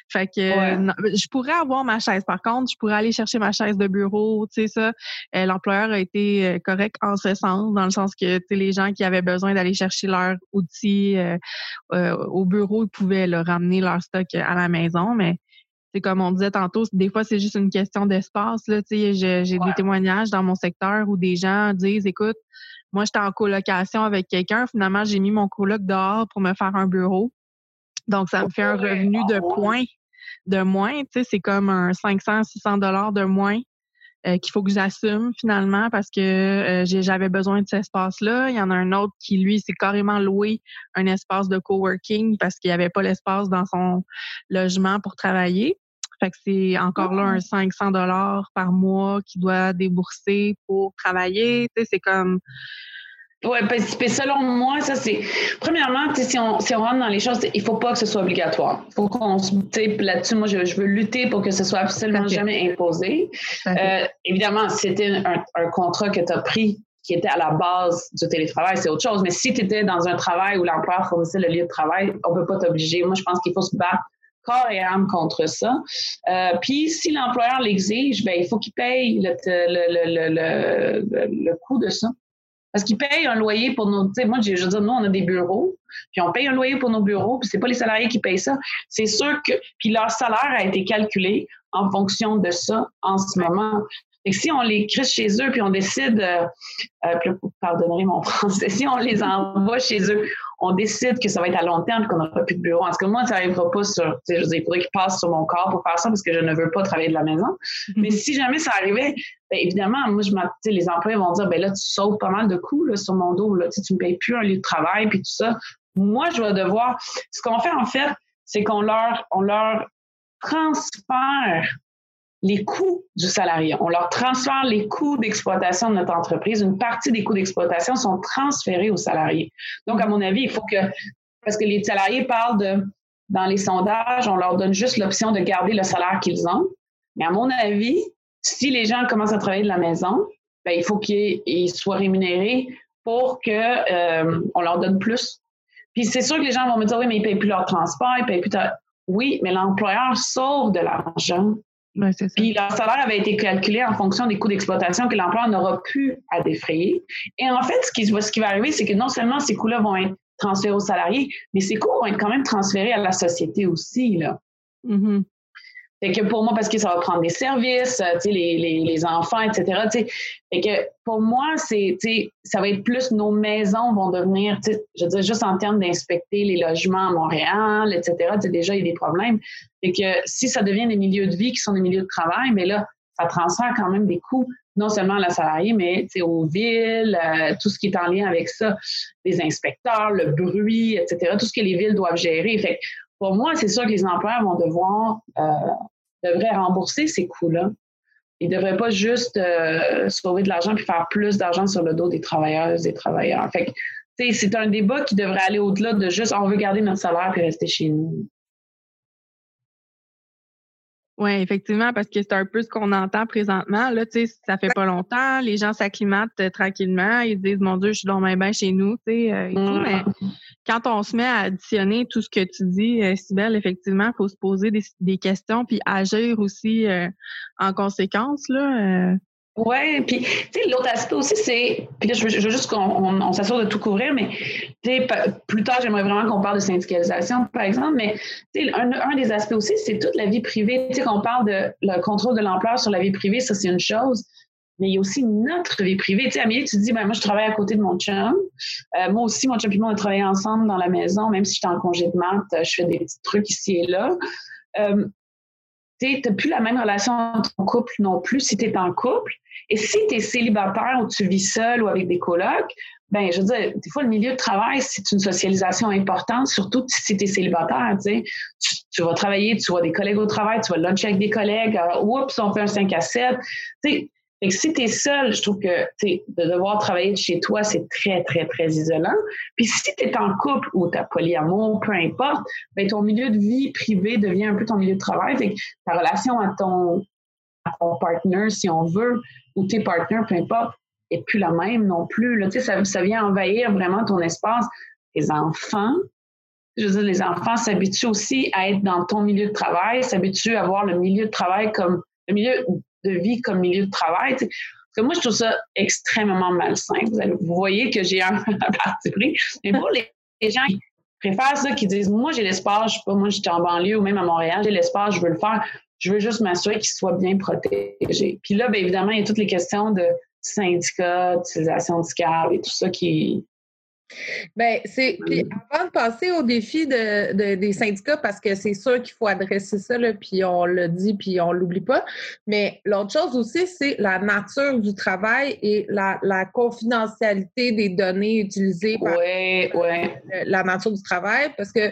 Fait que je pourrais avoir ma chaise. Par contre, je pourrais aller chercher ma chaise de bureau, tu sais ça. Euh, l'employeur a été euh, correct en ce sens, dans le sens que tu les gens qui avaient besoin d'aller chercher leurs outils euh, au bureau, ils pouvaient leur ramener leur stock à la maison, mais c'est comme on disait tantôt, des fois, c'est juste une question d'espace. Là, j'ai des témoignages dans mon secteur où des gens disent, écoute, moi, j'étais en colocation avec quelqu'un. Finalement, j'ai mis mon coloc dehors pour me faire un bureau. Donc, ça me fait un revenu de points de moins. C'est comme un 500, 600 dollars de moins euh, qu'il faut que j'assume finalement parce que euh, j'avais besoin de cet espace-là. Il y en a un autre qui, lui, s'est carrément loué un espace de coworking parce qu'il n'y avait pas l'espace dans son logement pour travailler. Fait que c'est encore là un 500 dollars par mois qu'il doit débourser pour travailler. Tu sais, c'est comme oui, parce que selon moi, ça c'est. Premièrement, si on, si on rentre dans les choses, il ne faut pas que ce soit obligatoire. Il faut qu'on se. Là-dessus, moi, je, veux lutter pour que ce soit absolument jamais imposé. Euh, évidemment, si c'était un, un, contrat que tu as pris qui était à la base du télétravail, c'est autre chose. Mais si tu étais dans un travail où l'employeur fournissait le lieu de travail, on ne peut pas t'obliger. Moi, je pense qu'il faut se battre corps et âme contre ça. Euh, puis si l'employeur l'exige, ben il faut qu'il paye le, le, le, le, coût de ça. Parce qu'il paye un loyer pour nos. Tu sais, moi, je veux dire, nous, on a des bureaux, puis on paye un loyer pour nos bureaux, puis c'est pas les salariés qui payent ça. C'est sûr que. Puis leur salaire a été calculé en fonction de ça en ce moment. Et si on les crisse chez eux, puis on décide, euh, euh, pardonnerez mon français, si on les envoie chez eux, on décide que ça va être à long terme, qu'on n'aura plus de bureau. En tout cas, moi, ça n'arrivera pas sur, je veux dire, il faudrait qu'ils passent sur mon corps pour faire ça parce que je ne veux pas travailler de la maison. Mhm. Mais si jamais ça arrivait, bien, évidemment, moi, je les employés vont dire, ben là, tu sauves pas mal de coûts là, sur mon dos, là, tu ne me payes plus un lieu de travail, puis tout ça. Moi, je vais devoir, ce qu'on fait, en fait, c'est qu'on leur, on leur transfère les coûts du salarié. On leur transfère les coûts d'exploitation de notre entreprise. Une partie des coûts d'exploitation sont transférés aux salariés. Donc, à mon avis, il faut que, parce que les salariés parlent de, dans les sondages, on leur donne juste l'option de garder le salaire qu'ils ont. Mais à mon avis, si les gens commencent à travailler de la maison, ben, il faut qu'ils soient rémunérés pour qu'on euh, leur donne plus. Puis c'est sûr que les gens vont me dire, oui, mais ils ne payent plus leur transport, ils payent plus... Oui, mais l'employeur sauve de l'argent puis leur salaire avait été calculé en fonction des coûts d'exploitation que l'employeur n'aura plus à défrayer. Et en fait, ce qui, ce qui va arriver, c'est que non seulement ces coûts-là vont être transférés aux salariés, mais ces coûts vont être quand même transférés à la société aussi. Là. Mm-hmm. Fait que pour moi, parce que ça va prendre des services, euh, les, les, les, enfants, etc. Fait que pour moi, c'est, ça va être plus nos maisons vont devenir, je veux dire, juste en termes d'inspecter les logements à Montréal, etc. Déjà, il y a des problèmes. Fait que si ça devient des milieux de vie qui sont des milieux de travail, mais là, ça transfère quand même des coûts, non seulement à la salariée, mais aux villes, euh, tout ce qui est en lien avec ça, les inspecteurs, le bruit, etc., tout ce que les villes doivent gérer. Fait pour moi, c'est sûr que les employeurs vont devoir euh, devrait rembourser ces coûts-là. Ils ne devraient pas juste euh, sauver de l'argent puis faire plus d'argent sur le dos des travailleuses, des travailleurs. Fait c'est un débat qui devrait aller au-delà de juste on veut garder notre salaire et rester chez nous. Oui, effectivement, parce que c'est un peu ce qu'on entend présentement. Là, tu sais, ça fait pas longtemps, les gens s'acclimatent euh, tranquillement, ils disent Mon Dieu, je suis dans ma bain chez nous, tu sais, euh, et tout. Mais quand on se met à additionner tout ce que tu dis, euh, Sybelle, effectivement, il faut se poser des, questions puis agir aussi en conséquence. Là, oui, puis tu sais, l'autre aspect aussi, c'est. Puis là, je veux, juste qu'on on, s'assure de tout couvrir, mais tu sais, plus tard, j'aimerais vraiment qu'on parle de syndicalisation, par exemple, mais tu sais, un, des aspects aussi, c'est toute la vie privée. Tu sais, qu'on parle de le contrôle de l'ampleur sur la vie privée, ça, c'est une chose. Mais il y a aussi notre vie privée. Tu sais, Amélie, tu dis, ben, moi, je travaille à côté de mon chum. Euh, moi aussi, mon chum et moi, on a travaillé ensemble dans la maison, même si j'étais en congé de maths, je fais des petits trucs ici et là. Euh, tu n'as plus la même relation avec ton couple non plus si tu es en couple. Et si tu es célibataire ou tu vis seul ou avec des colocs, ben je veux dire, des fois, le milieu de travail, c'est une socialisation importante, surtout si tu es célibataire. Tu, vas travailler, tu vois des collègues au travail, tu vas luncher avec des collègues, euh, oups, on fait un 5 à 7. Tu sais, et si tu es seul, je trouve que de devoir travailler de chez toi, c'est très, très, très isolant. Puis si tu es en couple ou tu as polyamour, peu importe, ben, ton milieu de vie privé devient un peu ton milieu de travail. Fait que ta relation à ton, à ton partner, si on veut, ou tes partenaires, peu importe, n'est plus la même non plus. Là, ça, ça vient envahir vraiment ton espace. Les enfants, je veux dire, les enfants s'habituent aussi à être dans ton milieu de travail, s'habituent à voir le milieu de travail comme le milieu de vie comme milieu de travail. Parce que moi, je trouve ça extrêmement malsain. Vous, voyez que j'ai un parti pris. Mais pour les, gens qui préfèrent ça, qui disent Moi, j'ai l'espace, je sais pas, moi, j'étais en banlieue ou même à Montréal, j'ai l'espace, je veux le faire. Je veux juste m'assurer qu'il soit bien protégé. Puis là, bien évidemment, il y a toutes les questions de syndicats, d'utilisation de SCAB et tout ça qui, Bien, c'est. Puis avant de passer au défi de, des syndicats, parce que c'est sûr qu'il faut adresser ça, là, puis on le dit, puis on l'oublie pas. Mais l'autre chose aussi, c'est la nature du travail et la, confidentialité des données utilisées par ouais, la nature du travail. Parce que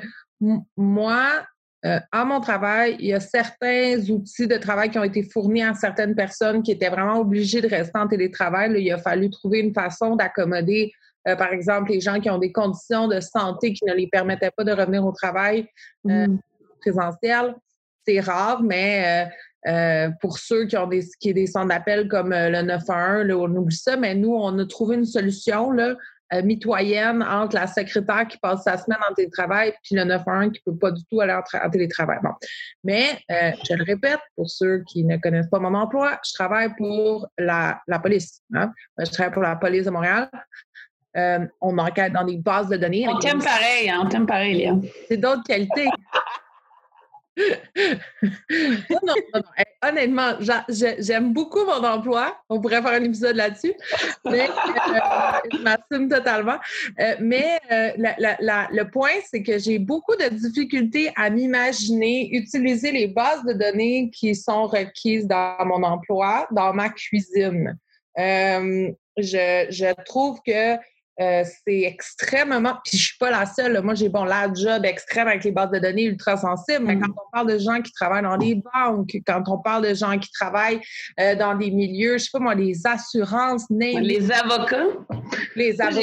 moi, euh, à mon travail, il y a certains outils de travail qui ont été fournis à certaines personnes qui étaient vraiment obligées de rester en télétravail. il a fallu trouver une façon d'accommoder euh, par exemple, les gens qui ont des conditions de santé qui ne les permettaient pas de revenir au travail euh, mm. présentiel. C'est rare, mais euh, pour ceux qui ont des, qui des centres d'appel comme le 911, on oublie ça, mais nous, on a trouvé une solution là, mitoyenne entre la secrétaire qui passe sa semaine en télétravail puis le 911 qui ne peut pas du tout aller en, télétravail. Bon. Mais, je le répète, pour ceux qui ne connaissent pas mon emploi, je travaille pour la, la police. Hein. Je travaille pour la police de Montréal. Euh, on enquête dans des bases de données. On t'aime pareil, hein, on t'aime pareil, Léa. C'est d'autres qualités. non, non, non, honnêtement, j'aime beaucoup mon emploi. On pourrait faire un épisode là-dessus. Mais euh, je m'assume totalement. Euh, mais le point, c'est que j'ai beaucoup de difficultés à m'imaginer utiliser les bases de données qui sont requises dans mon emploi, dans ma cuisine. je, je trouve que euh, c'est extrêmement. Puis je suis pas la seule. Moi, j'ai bon la job extrême avec les bases de données ultra sensibles. Mais mm. quand on parle de gens qui travaillent dans les banques, quand on parle de gens qui travaillent euh, dans des milieux, je sais pas moi, les assurances, les avocats? Les avocats.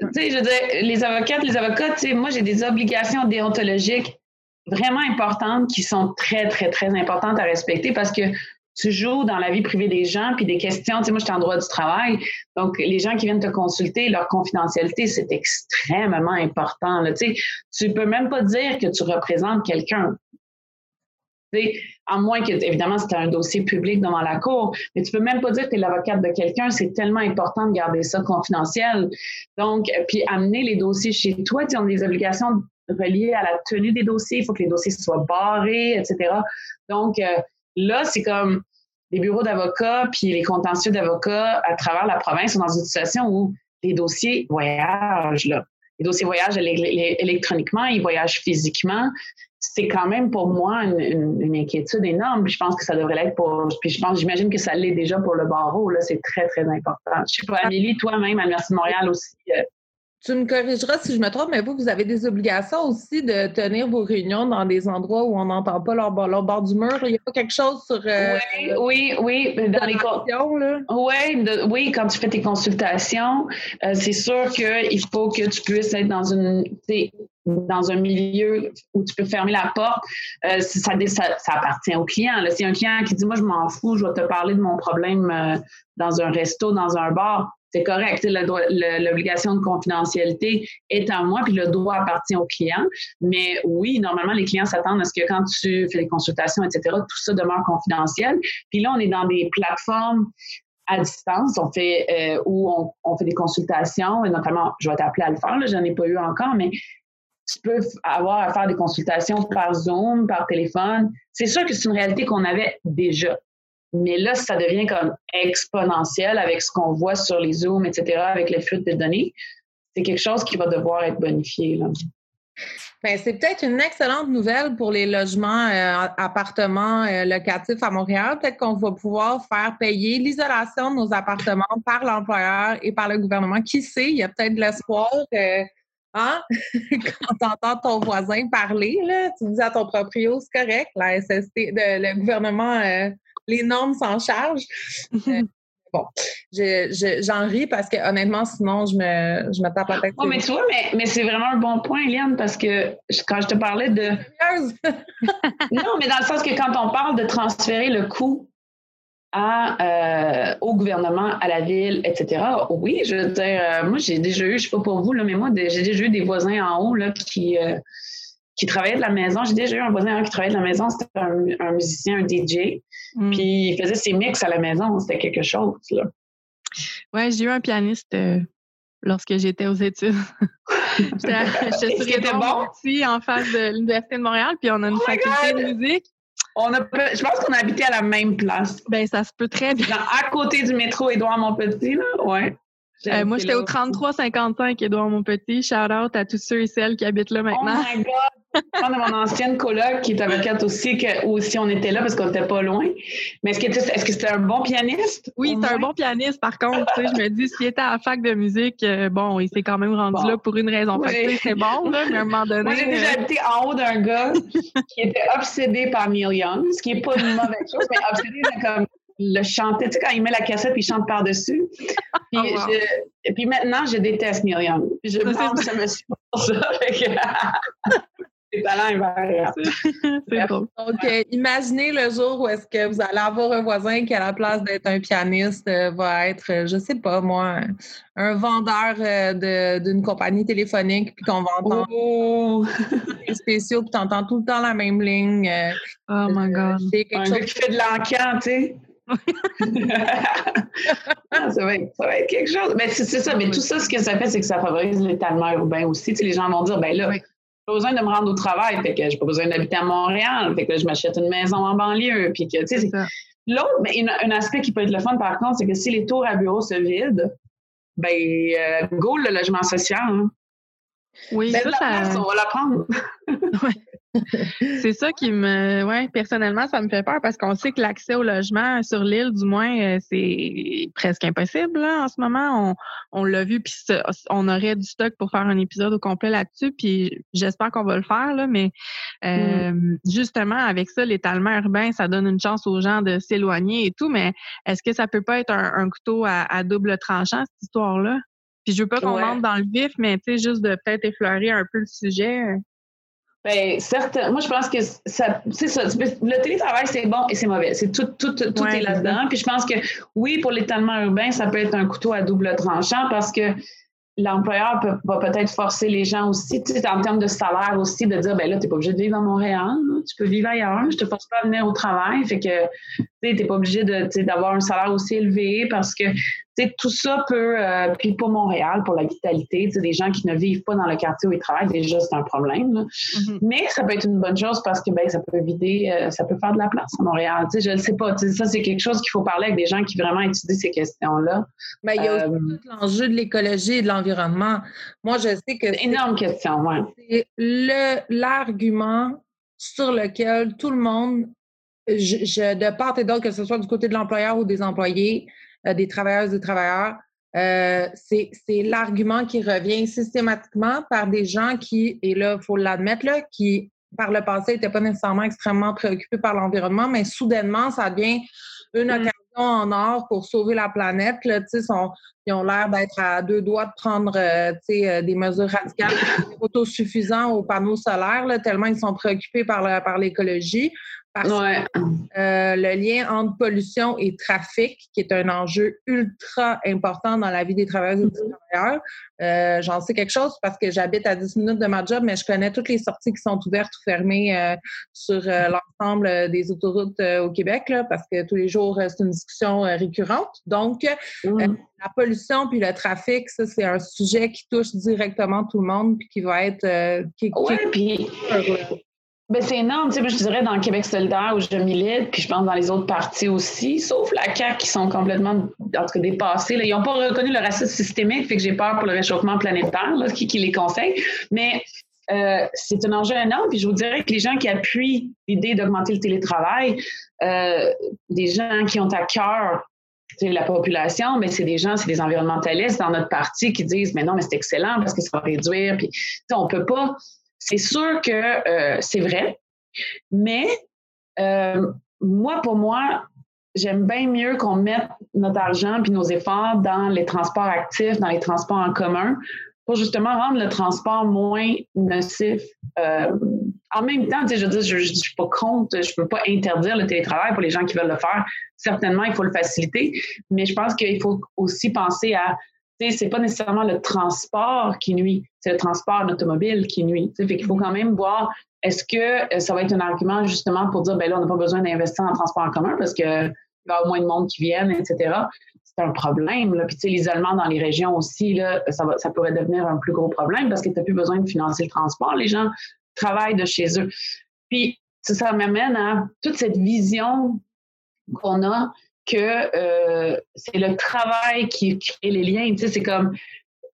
Tu sais, je veux dire, les avocates, les avocats, tu sais, moi, j'ai des obligations déontologiques vraiment importantes qui sont très, très, très importantes à respecter parce que tu joues dans la vie privée des gens, puis des questions. Tu sais, moi, j'étais en droit du travail. Donc, les gens qui viennent te consulter, leur confidentialité, c'est extrêmement important. Là. Tu sais, tu peux même pas dire que tu représentes quelqu'un. Tu sais, à moins que, évidemment, c'était un dossier public devant la cour, mais tu peux même pas dire que tu es l'avocate de quelqu'un. C'est tellement important de garder ça confidentiel. Donc, puis amener les dossiers chez toi, tu as des obligations reliées à la tenue des dossiers. Il faut que les dossiers soient barrés, etc. Donc, euh, Là, c'est comme les bureaux d'avocats puis les contentieux d'avocats à travers la province sont dans une situation où les dossiers voyagent. Là. Les dossiers voyagent électroniquement, ils voyagent physiquement. C'est quand même pour moi une, inquiétude énorme. je pense que ça devrait l'être pour. Puis je pense, j'imagine que ça l'est déjà pour le barreau. Là, c'est très, très important. Je sais pas, Amélie, toi-même, à Merci de Montréal aussi. Tu me corrigeras si je me trompe, mais vous, vous avez des obligations aussi de tenir vos réunions dans des endroits où on n'entend pas leur, bord du mur. Il n'y a pas quelque chose sur. Euh, oui, oui, oui. Dans les là? Oui, oui, quand tu fais tes consultations, euh, c'est sûr qu'il faut que tu puisses être dans une dans un milieu où tu peux fermer la porte, euh, ça, ça, appartient au client. Si un client qui dit Moi, je m'en fous, je vais te parler de mon problème euh, dans un resto, dans un bar, c'est correct. L'obligation de confidentialité est à moi, puis le droit appartient au client. Mais oui, normalement, les clients s'attendent à ce que quand tu fais des consultations, etc., tout ça demeure confidentiel. Puis là, on est dans des plateformes à distance, on fait euh, où on, fait des consultations, et notamment, je vais t'appeler à le faire, je n'en ai pas eu encore, mais tu peux avoir à faire des consultations par Zoom, par téléphone. C'est sûr que c'est une réalité qu'on avait déjà. Mais là, ça devient comme exponentiel avec ce qu'on voit sur les Zooms, etc., avec les fuites de données. C'est quelque chose qui va devoir être bonifié. Ben, c'est peut-être une excellente nouvelle pour les logements, euh, appartements euh, locatifs à Montréal. Peut-être qu'on va pouvoir faire payer l'isolation de nos appartements par l'employeur et par le gouvernement. Qui sait, il y a peut-être de l'espoir. Euh, hein? Quand tu entends ton voisin parler, tu dis à ton proprio, c'est correct, la SST, le gouvernement, les normes s'en chargent. Bon, j'en ris parce que honnêtement, sinon, je me, je me tape la tête. Oh, mais tu vois, mais, mais c'est vraiment un bon point, Eliane, parce que quand je te parlais de. non, mais dans le sens que quand on parle de transférer le coût à, euh, au gouvernement, à la ville, etc., oui, je veux dire, euh, moi, j'ai déjà eu, je ne sais pas pour vous, là, mais moi, j'ai déjà eu des voisins en haut là, qui. Euh, qui travaillait de la maison. J'ai déjà eu un voisin qui travaillait de la maison, c'était un, musicien, un DJ. Mm. Puis il faisait ses mix à la maison, c'était quelque chose. Là. Ouais, j'ai eu un pianiste euh, lorsque j'étais aux études. J'étais bon? en face de l'Université de Montréal, puis on a une oh faculté de musique. On a, je pense qu'on a habité à la même place. Ben, ça se peut très bien. à côté du métro Édouard Montpetit, là, ouais. Euh, moi, j'étais au 3355 Édouard Montpetit. Shout out à tous ceux et celles qui habitent là maintenant. Oh my God! de mon ancienne coloc qui est avocate aussi, que, aussi on était là parce qu'on n'était pas loin. Mais est-ce que est-ce que c'était un bon pianiste? Oui, c'était un bon pianiste. Par contre, je me dis, s'il était à la fac de musique, euh, bon, il s'est quand même rendu là pour une raison. C'est bon, là, mais à un moment donné. Moi, j'ai déjà euh, habité en haut d'un gars qui était obsédé par Neil Young, ce qui n'est pas une mauvaise chose, mais obsédé comme le chanter, tu sais, quand il met la cassette puis il chante par-dessus. Puis, oh, puis maintenant, je déteste Neil Young. Je pense que je me suis pour ça. C'est drôle. Donc, euh, imaginez le jour où est-ce que vous allez avoir un voisin qui, à la place d'être un pianiste, euh, va être, euh, je sais pas moi, un vendeur d'une compagnie téléphonique, puis qu'on va entendre oh! des spéciaux, puis tu entends tout le temps la même ligne. oh my God. un gars qui fait de l'encan, tu sais. Ah, ça, va être, ça, va être, quelque chose. Mais c'est ça, mais tout ça, ce que ça fait, c'est que ça favorise l'étalement urbain aussi. Tu sais, les gens vont dire, ben là, pas besoin de me rendre au travail, fait que j'ai pas besoin d'habiter à Montréal, fait que je m'achète une maison en banlieue, puis que, tu sais, l'autre, mais un aspect qui peut être le fun, par contre, c'est que si les tours à bureau se vident, ben, euh, go le logement social. Hein. Oui, ben, ça, on va la prendre. c'est ça qui me, ouais, personnellement, ça me fait peur parce qu'on sait que l'accès au logement sur l'île, du moins, euh, c'est presque impossible en ce moment. On, l'a vu, puis on aurait du stock pour faire un épisode au complet là-dessus, puis j'espère qu'on va le faire là. Mais mm. euh, justement, avec ça, l'étalement urbain, ça donne une chance aux gens de s'éloigner et tout. Mais est-ce que ça peut pas être un, couteau à, double tranchant cette histoire-là? Puis je veux pas qu'on rentre dans le vif, mais tu sais, juste de peut-être effleurer un peu le sujet. Bien, certes, moi, je pense que ça, c'est ça. Le télétravail, c'est bon et c'est mauvais. C'est tout, tout, tout est là-dedans. Puis je pense que oui, pour l'étalement urbain, ça peut être un couteau à double tranchant parce que l'employeur peut, va peut-être forcer les gens aussi, tu sais, en termes de salaire aussi, de dire, ben là, tu n'es pas obligé de vivre à Montréal, tu peux vivre ailleurs, je te force pas à venir au travail, fait que, tu n'es pas obligé d'avoir un salaire aussi élevé parce que tout ça peut, euh, puis pour Montréal, pour la vitalité, des gens qui ne vivent pas dans le quartier où ils travaillent, déjà, c'est un problème. Mm-hmm. Mais ça peut être une bonne chose parce que ben, ça peut vider, euh, ça peut faire de la place à Montréal. Je ne sais pas. Ça, c'est quelque chose qu'il faut parler avec des gens qui vraiment étudient ces questions-là. Mais il y a aussi euh, tout l'enjeu de l'écologie et de l'environnement. Moi, je sais que. Énorme question, oui. C'est l'argument sur lequel tout le monde, je, de part et d'autre, que ce soit du côté de l'employeur ou des employés, euh, des travailleuses et travailleurs. Euh, c'est l'argument qui revient systématiquement par des gens qui, et là, il faut l'admettre, qui, par le passé, n'étaient pas nécessairement extrêmement préoccupés par l'environnement, mais soudainement, ça devient une mmh. occasion en or pour sauver la planète. Là, sont, ils ont l'air d'être à deux doigts de prendre euh, euh, des mesures radicales autosuffisants aux panneaux solaires, là, tellement ils sont préoccupés par, par l'écologie. Ouais. Euh, le lien entre pollution et trafic, qui est un enjeu ultra important dans la vie des travailleurs et des mm-hmm. travailleurs. Euh, j'en sais quelque chose parce que j'habite à 10 minutes de ma job, mais je connais toutes les sorties qui sont ouvertes ou fermées euh, sur l'ensemble des autoroutes au Québec, là, parce que tous les jours, c'est une discussion récurrente. Donc, mm. la pollution puis le trafic, ça, c'est un sujet qui touche directement tout le monde puis qui va être... qui, puis ben, c'est énorme. Tu sais, je dirais dans le Québec solidaire où je milite, puis je pense dans les autres partis aussi, sauf la CAQ qui sont complètement entre dépassés. Là. Ils n'ont pas reconnu le racisme systémique, fait que j'ai peur pour le réchauffement planétaire, là, qui, qui les conseille. Mais euh, c'est un enjeu énorme. Puis je vous dirais que les gens qui appuient l'idée d'augmenter le télétravail, euh, des gens qui ont à cœur la population, mais c'est des gens, c'est des environnementalistes dans notre parti qui disent mais non, mais c'est excellent parce que ça va réduire. Puis on peut pas c'est sûr que euh, c'est vrai, mais euh, moi, pour moi, j'aime bien mieux qu'on mette notre argent puis nos efforts dans les transports actifs, dans les transports en commun, pour justement rendre le transport moins nocif. Euh, en même temps, je veux je ne suis pas contre, je ne peux pas interdire le télétravail pour les gens qui veulent le faire. Certainement, il faut le faciliter, mais je pense qu'il faut aussi penser à c'est pas nécessairement le transport qui nuit, c'est le transport automobile qui nuit. Fait qu'il faut quand même voir est-ce que euh, ça va être un argument justement pour dire ben là, on n'a pas besoin d'investir en transport en commun parce qu'il va y avoir moins de monde qui viennent, etc. C'est un problème. Là. Puis l'isolement dans les régions aussi, là, ça, va, ça pourrait devenir un plus gros problème parce que tu n'as plus besoin de financer le transport. Les gens travaillent de chez eux. Puis ça, ça m'amène à toute cette vision qu'on a que euh, c'est le travail qui crée les liens. Tu sais, c'est comme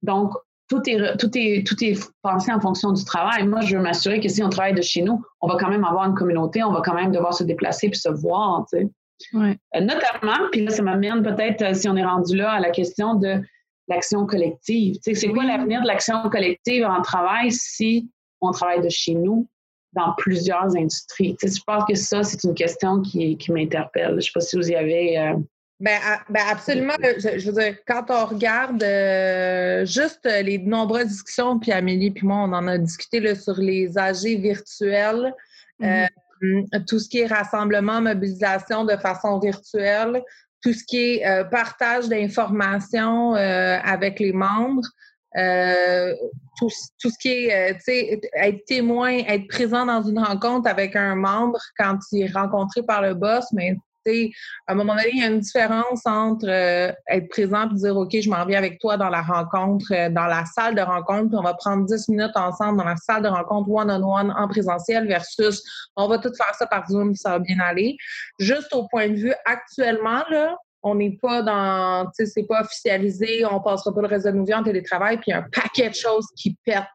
donc tout est tout est tout est pensé en fonction du travail. Moi, je veux m'assurer que si on travaille de chez nous, on va quand même avoir une communauté, on va quand même devoir se déplacer puis se voir. Tu sais. Euh, notamment, puis là, ça m'amène peut-être, euh, si on est rendu là, à la question de l'action collective. Tu sais, c'est quoi l'avenir de l'action collective en travail si on travaille de chez nous? Dans plusieurs industries. je pense que ça, c'est une question qui, qui m'interpelle. Je ne sais pas si vous y avez. Euh, ben, ben, absolument. Je, veux dire, quand on regarde euh, juste les nombreuses discussions, puis Amélie puis moi, on en a discuté là, sur les AG virtuels, euh, mm-hmm. tout ce qui est rassemblement, mobilisation de façon virtuelle, tout ce qui est partage d'informations avec les membres. Euh, tout, tout, ce qui est, euh, tu sais, être témoin, être présent dans une rencontre avec un membre quand il est rencontré par le boss, mais tu sais, à un moment donné, il y a une différence entre euh, être présent et dire, OK, je m'en viens avec toi dans la rencontre, dans la salle de rencontre, puis on va prendre 10 minutes ensemble dans la salle de rencontre one-on-one en présentiel versus on va tout faire ça par Zoom, ça va bien aller. Juste au point de vue actuellement, là, on n'est pas dans, tu sais, c'est pas officialisé, on passera pas le reste de nos vies en télétravail, puis il y a un paquet de choses qui pètent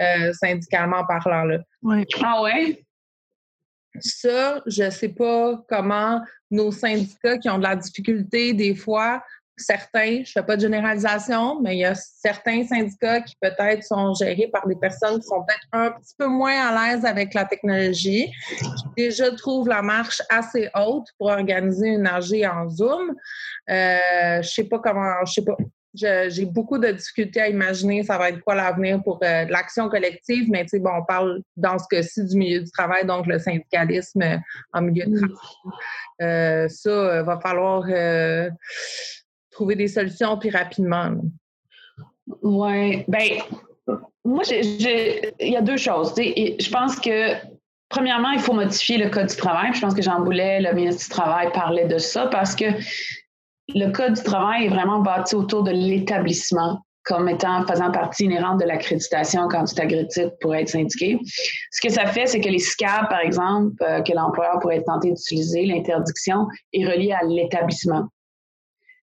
euh, syndicalement parlant. Là. Ah ouais? Ça, je sais pas comment nos syndicats qui ont de la difficulté des fois certains, je fais pas de généralisation, mais il y a certains syndicats qui peut-être sont gérés par des personnes qui sont peut-être un petit peu moins à l'aise avec la technologie, qui déjà trouvent la marche assez haute pour organiser une AG en Zoom. Euh, je sais pas comment, je sais pas. J'ai beaucoup de difficultés à imaginer ça va être quoi l'avenir pour euh, l'action collective, mais tu sais, bon, on parle dans ce cas-ci du milieu du travail, donc le syndicalisme en milieu de travail. Euh, ça, va falloir trouver des solutions plus rapidement. Oui, ben moi, il y a deux choses. Je pense que premièrement, il faut modifier le code du travail. Je pense que Jean Boulet, le ministre du Travail, parlait de ça parce que le code du travail est vraiment bâti autour de l'établissement comme étant faisant partie inhérente de l'accréditation quand tu t'accrédites pour être syndiqué. Ce que ça fait, c'est que les SCAB, par exemple, euh, que l'employeur pourrait tenter d'utiliser, l'interdiction est reliée à l'établissement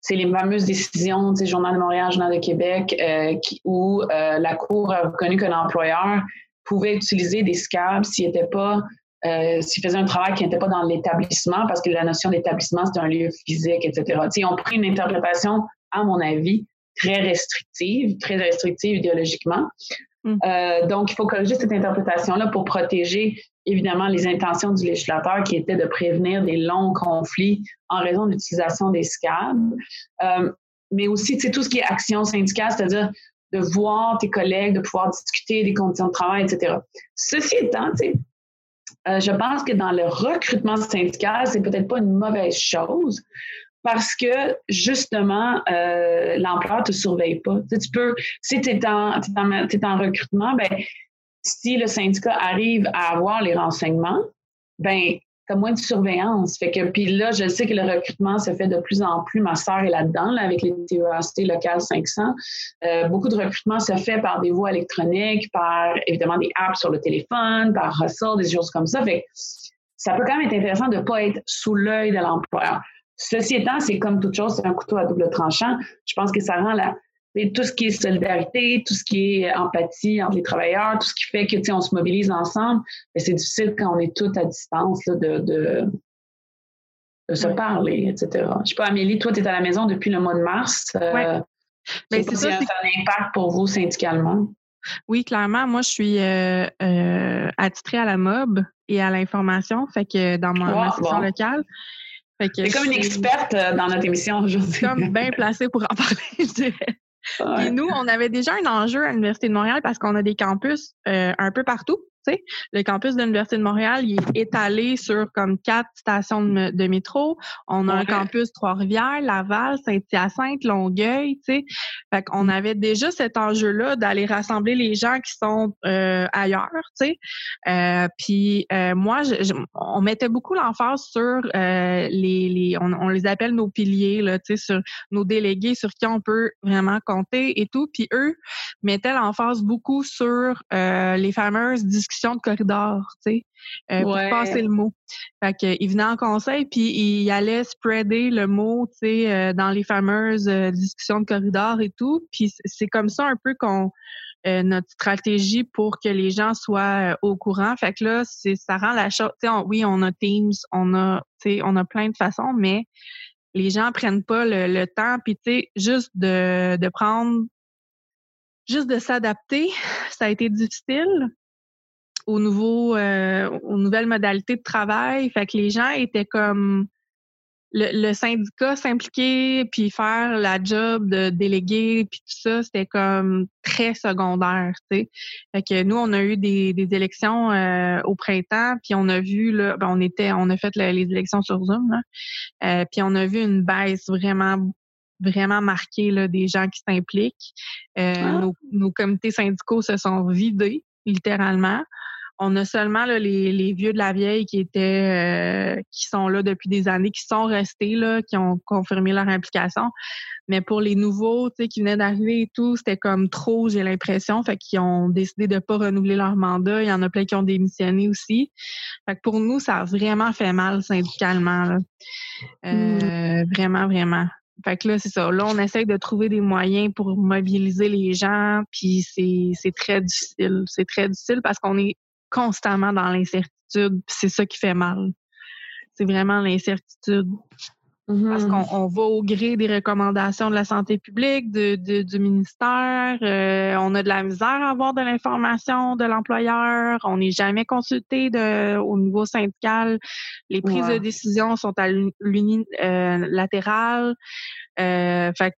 c'est les fameuses décisions du Journal de Montréal, Journal de Québec, euh, où euh, la Cour a reconnu que l'employeur pouvait utiliser des SCAB s'il n'était pas euh, s'il faisait un travail qui n'était pas dans l'établissement, parce que la notion d'établissement, c'est un lieu physique, etc. ils ont pris une interprétation, à mon avis, très restrictive, très restrictive idéologiquement. Mm. Euh, donc, il faut corriger cette interprétation-là pour protéger évidemment les intentions du législateur qui étaient de prévenir des longs conflits en raison de l'utilisation des SCAD. Euh, mais aussi, tout ce qui est action syndicale, c'est-à-dire de voir tes collègues, de pouvoir discuter des conditions de travail, etc. Ceci étant, euh, je pense que dans le recrutement syndical, c'est peut-être pas une mauvaise chose parce que justement, euh, l'employeur te surveille pas. Tu, peux, si tu es, en, en, recrutement, ben, si le syndicat arrive à avoir les renseignements, ben, tu as moins de surveillance. Fait que, puis là, je sais que le recrutement se fait de plus en plus. Ma sœur est là-dedans, avec les TEACT locales 500. Euh, beaucoup de recrutement se fait par des voies électroniques, par évidemment des apps sur le téléphone, par ressort, des choses comme ça. Fait ça peut quand même être intéressant de ne pas être sous l'œil de l'employeur. Ceci étant, c'est comme toute chose, c'est un couteau à double tranchant. Je pense que ça rend la, tout ce qui est solidarité, tout ce qui est empathie entre les travailleurs, tout ce qui fait que on se mobilise ensemble, mais c'est difficile quand on est tous à distance de, de, se parler, etc. Je sais pas, Amélie, toi, tu es à la maison depuis le mois de mars. Euh, c'est ça. un impact pour vous syndicalement? Oui, clairement. Moi, je suis euh, euh, attitrée à la MOB et à l'information, fait que dans ma, section locale. C'est comme une experte euh, dans notre émission aujourd'hui. Comme bien placée pour en parler, je dirais. Et nous, on avait déjà un enjeu à l'Université de Montréal parce qu'on a des campus euh, un peu partout. Le campus de l'Université de Montréal, il est étalé sur comme quatre stations de, métro. On a un campus Trois-Rivières, Laval, Saint-Hyacinthe, Longueuil, tu sais. Fait qu'on mm. avait déjà cet enjeu-là d'aller rassembler les gens qui sont euh, ailleurs, tu sais. Euh, puis euh, moi, on mettait beaucoup l'emphase sur les, les on, les appelle nos piliers, là, tu sais, sur nos délégués sur qui on peut vraiment compter et tout. Puis eux mettaient l'emphase beaucoup sur les fameuses discussions de corridor, tu sais, euh, pour passer le mot. Fait que, il venait en conseil, puis il allait spreader le mot, tu sais, euh, dans les fameuses euh, discussions de corridor et tout. Puis c'est comme ça un peu qu'on notre stratégie pour que les gens soient au courant. Fait que là, c'est ça rend la chose. Tu sais, oui, on a Teams, on a, tu sais, on a plein de façons, mais les gens prennent pas le, temps. Puis tu sais, juste de, de prendre juste de s'adapter, ça a été difficile aux, nouveaux, euh, aux nouvelles modalités de travail. Fait que les gens étaient comme le, syndicat s'impliquer puis faire la job de délégué puis tout ça, c'était comme très secondaire, tu sais. Fait que nous, on a eu des, des élections euh, au printemps, puis on a vu là, ben, on était, on a fait les élections sur Zoom, là, euh, puis on a vu une baisse vraiment vraiment marquée là, des gens qui s'impliquent. Ah. nos, nos comités syndicaux se sont vidés littéralement. On a seulement les, vieux de la vieille qui étaient euh, qui sont là depuis des années, qui sont restés là, qui ont confirmé leur implication. Mais pour les nouveaux, tu sais, qui venaient d'arriver et tout, c'était comme trop, j'ai l'impression. Fait qu'ils ont décidé de pas renouveler leur mandat. Il y en a plein qui ont démissionné aussi. Fait que pour nous, ça a vraiment fait mal syndicalement. Là. Euh, mmh. Vraiment, vraiment. Fait que là, c'est ça. Là, on essaye de trouver des moyens pour mobiliser les gens, puis c'est très difficile. C'est très difficile parce qu'on est constamment dans l'incertitude. C'est ça qui fait mal. C'est vraiment l'incertitude. Parce mm-hmm. qu'on va au gré des recommandations de la santé publique, de, du ministère. Euh, on a de la misère à avoir de l'information de l'employeur. On n'est jamais consulté de, au niveau syndical. Les prises de décision sont à l'unilatéral. Euh, euh, fait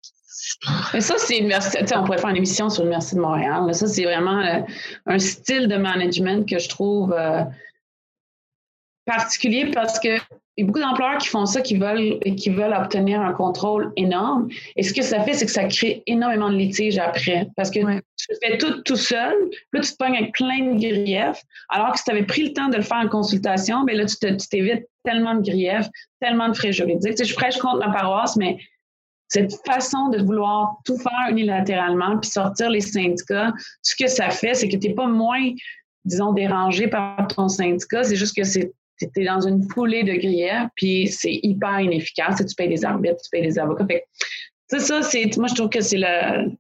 mais ça, c'est On pourrait faire une émission sur l'Université de Montréal. Ça, c'est vraiment euh, un style de management que je trouve euh, particulier parce que y a beaucoup d'employeurs qui font ça, qui veulent, qui veulent obtenir un contrôle énorme. Et ce que ça fait, c'est que ça crée énormément de litiges après. Parce que tu fais tout tout seul, là, tu te pognes avec plein de griefs. Alors que si tu avais pris le temps de le faire en consultation, bien là, tu t'évites tellement de griefs, tellement de frais juridiques. Tu sais, je prêche contre ma paroisse, mais cette façon de vouloir tout faire unilatéralement puis sortir les syndicats, ce que ça fait, c'est que tu n'es pas moins, disons, dérangé par ton syndicat, c'est juste que c'est tu es dans une foulée de griefs, puis c'est hyper inefficace. Tu payes des arbitres, tu payes des avocats. Fait, ça, c'est, moi, je trouve que c'est le.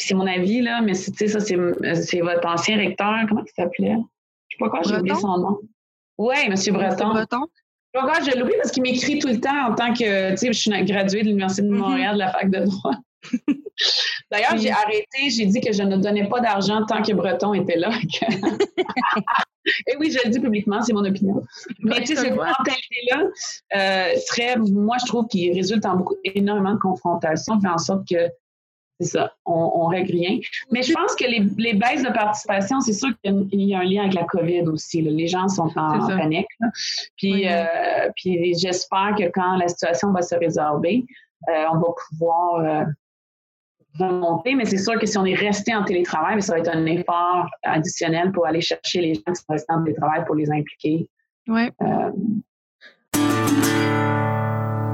C'est mon avis, là, mais ça, c'est, c'est votre ancien recteur. Comment il s'appelait? Je sais pas quoi, j'ai oublié son nom. Oui, M. Breton. Breton? Je l'oublie parce qu'il m'écrit tout le temps en tant que, tu sais, je suis graduée de l'Université de mm-hmm. Montréal de la fac de droit. D'ailleurs, j'ai arrêté, j'ai dit que je ne donnais pas d'argent tant que Breton était là. Et oui, je le dis publiquement, c'est mon opinion. Mais tu sais, cette mentalité-là euh, serait, moi, je trouve qu'il résulte en beaucoup, énormément de confrontation, fait en sorte que c'est ça, on, ne règle rien. Mais je pense que les, baisses de participation, c'est sûr qu'il y a un lien avec la COVID aussi. Les gens sont en, panique. Puis, euh, puis j'espère que quand la situation va se résorber, euh, on va pouvoir mais c'est sûr que si on est resté en télétravail, ça va être un effort additionnel pour aller chercher les gens qui sont restés en télétravail pour les impliquer. Oui. Euh,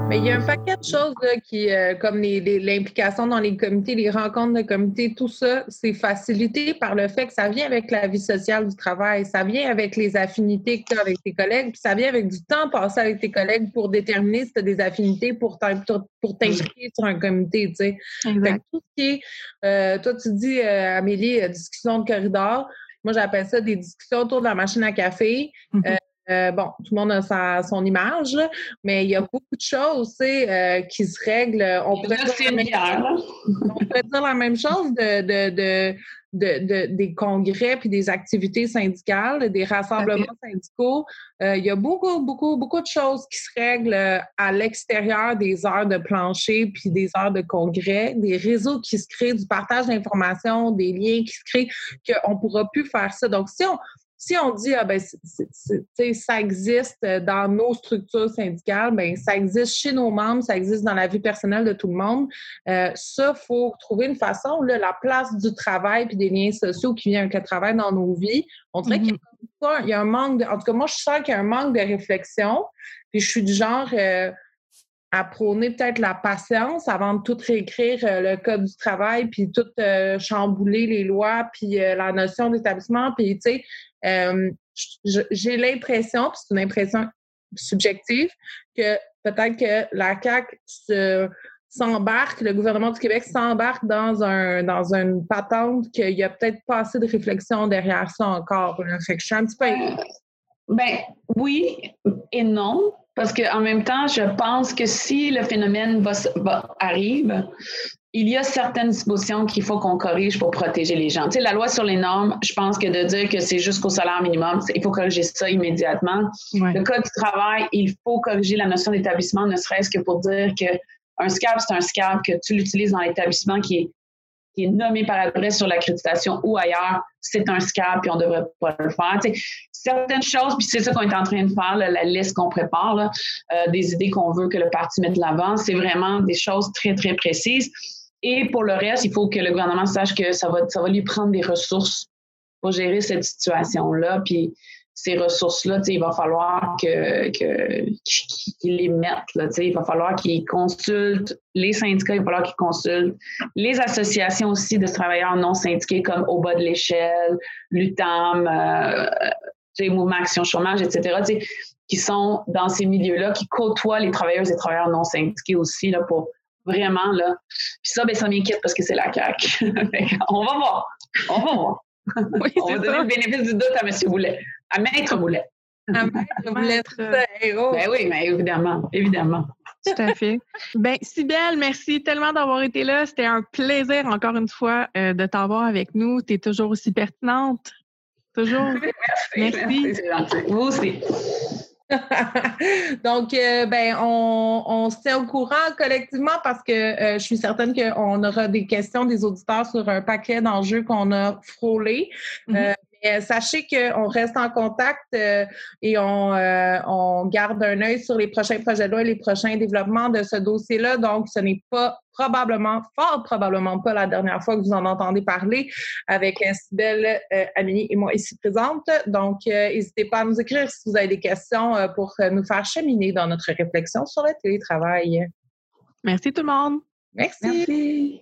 mais il y a un paquet de choses qui, euh, comme l'implication dans les comités, les rencontres de comités, tout ça, c'est facilité par le fait que ça vient avec la vie sociale du travail, ça vient avec les affinités que tu as avec tes collègues, puis ça vient avec du temps passé avec tes collègues pour déterminer si tu as des affinités pour t'inscrire sur un comité. Tu sais. tout ce qui est, euh, toi, tu dis, euh, Amélie, discussion de corridor. Moi, j'appelle ça des discussions autour de la machine à café. Mm-hmm. Euh, bon, tout le monde a sa, son image, mais il y a beaucoup de choses euh, qui se règlent. On pourrait, dire la, même, on pourrait dire la même chose de, de, de, des congrès puis des activités syndicales, des rassemblements syndicaux. Euh, il y a beaucoup, beaucoup, beaucoup de choses qui se règlent à l'extérieur des heures de plancher puis des heures de congrès, des réseaux qui se créent, du partage d'informations, des liens qui se créent, qu'on ne pourra plus faire ça. Donc, si on, si on dit ah ben ça existe dans nos structures syndicales, ben ça existe chez nos membres, ça existe dans la vie personnelle de tout le monde. Euh, ça, faut trouver une façon là, la place du travail puis des liens sociaux qui viennent avec le travail dans nos vies. On dirait qu'il y a, un manque. De, en tout cas, moi je sens qu'il y a un manque de réflexion. Puis je suis du genre euh, à prôner peut-être la patience avant de tout réécrire euh, le code du travail, puis tout euh, chambouler les lois, puis la notion d'établissement, puis tu sais, euh, j'ai l'impression, puis c'est une impression subjective, que peut-être que la CAQ s'embarque, le gouvernement du Québec s'embarque dans un dans une patente qu'il y a peut-être pas assez de réflexion derrière ça encore. Fait que je suis un petit peu. Euh, ben oui et non. Parce qu'en même temps, je pense que si le phénomène va, arrive, il y a certaines dispositions qu'il faut qu'on corrige pour protéger les gens. Tu sais, la loi sur les normes, je pense que de dire que c'est jusqu'au salaire minimum, il faut corriger ça immédiatement. Le code du travail, il faut corriger la notion d'établissement, ne serait-ce que pour dire que un SCAP, c'est un SCAP que tu l'utilises dans l'établissement qui est, qui est nommé par adresse sur l'accréditation ou ailleurs, c'est un SCAP et on ne devrait pas le faire. Certaines choses, puis c'est ça qu'on est en train de faire, la liste qu'on prépare, euh, des idées qu'on veut que le parti mette l'avant, c'est vraiment des choses très, très précises. Et pour le reste, il faut que le gouvernement sache que ça va, ça va lui prendre des ressources pour gérer cette situation-là. Puis ces ressources-là, il va falloir que, qu'il les mette. Là, il va falloir qu'ils consultent les syndicats, il va falloir qu'ils consultent les associations aussi de travailleurs non syndiqués comme au bas de l'échelle, l'UTAM, euh, Mouvement Action Chômage, etc., qui sont dans ces milieux-là, qui côtoient les travailleuses et travailleurs non syndiqués aussi là, pour Vraiment, là. Puis ça, ben, ça m'inquiète parce que c'est la CAQ. on va voir. On va voir. Oui, on va donner le bénéfice du doute à M. Boulet. À Maître Boulet. À Maître Boulet, Ben oui, mais évidemment, évidemment. Tout à fait. Ben, Sybelle, merci tellement d'avoir été là. C'était un plaisir, encore une fois, euh, de t'avoir avec nous. Tu es toujours aussi pertinente. Toujours. merci. Merci. Vous aussi. Donc, euh, ben, on, on, se tient au courant collectivement parce que euh, je suis certaine qu'on aura des questions des auditeurs sur un paquet d'enjeux qu'on a frôlés. Mm-hmm. Euh, euh, sachez qu'on reste en contact euh, et on, euh, on, garde un œil sur les prochains projets de loi et les prochains développements de ce dossier-là. Donc, ce n'est pas probablement, fort probablement pas la dernière fois que vous en entendez parler avec Sybelle, Amélie et moi ici présente. Donc, n'hésitez pas à nous écrire si vous avez des questions pour nous faire cheminer dans notre réflexion sur le télétravail. Merci tout le monde. Merci.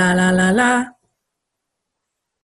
La la la la.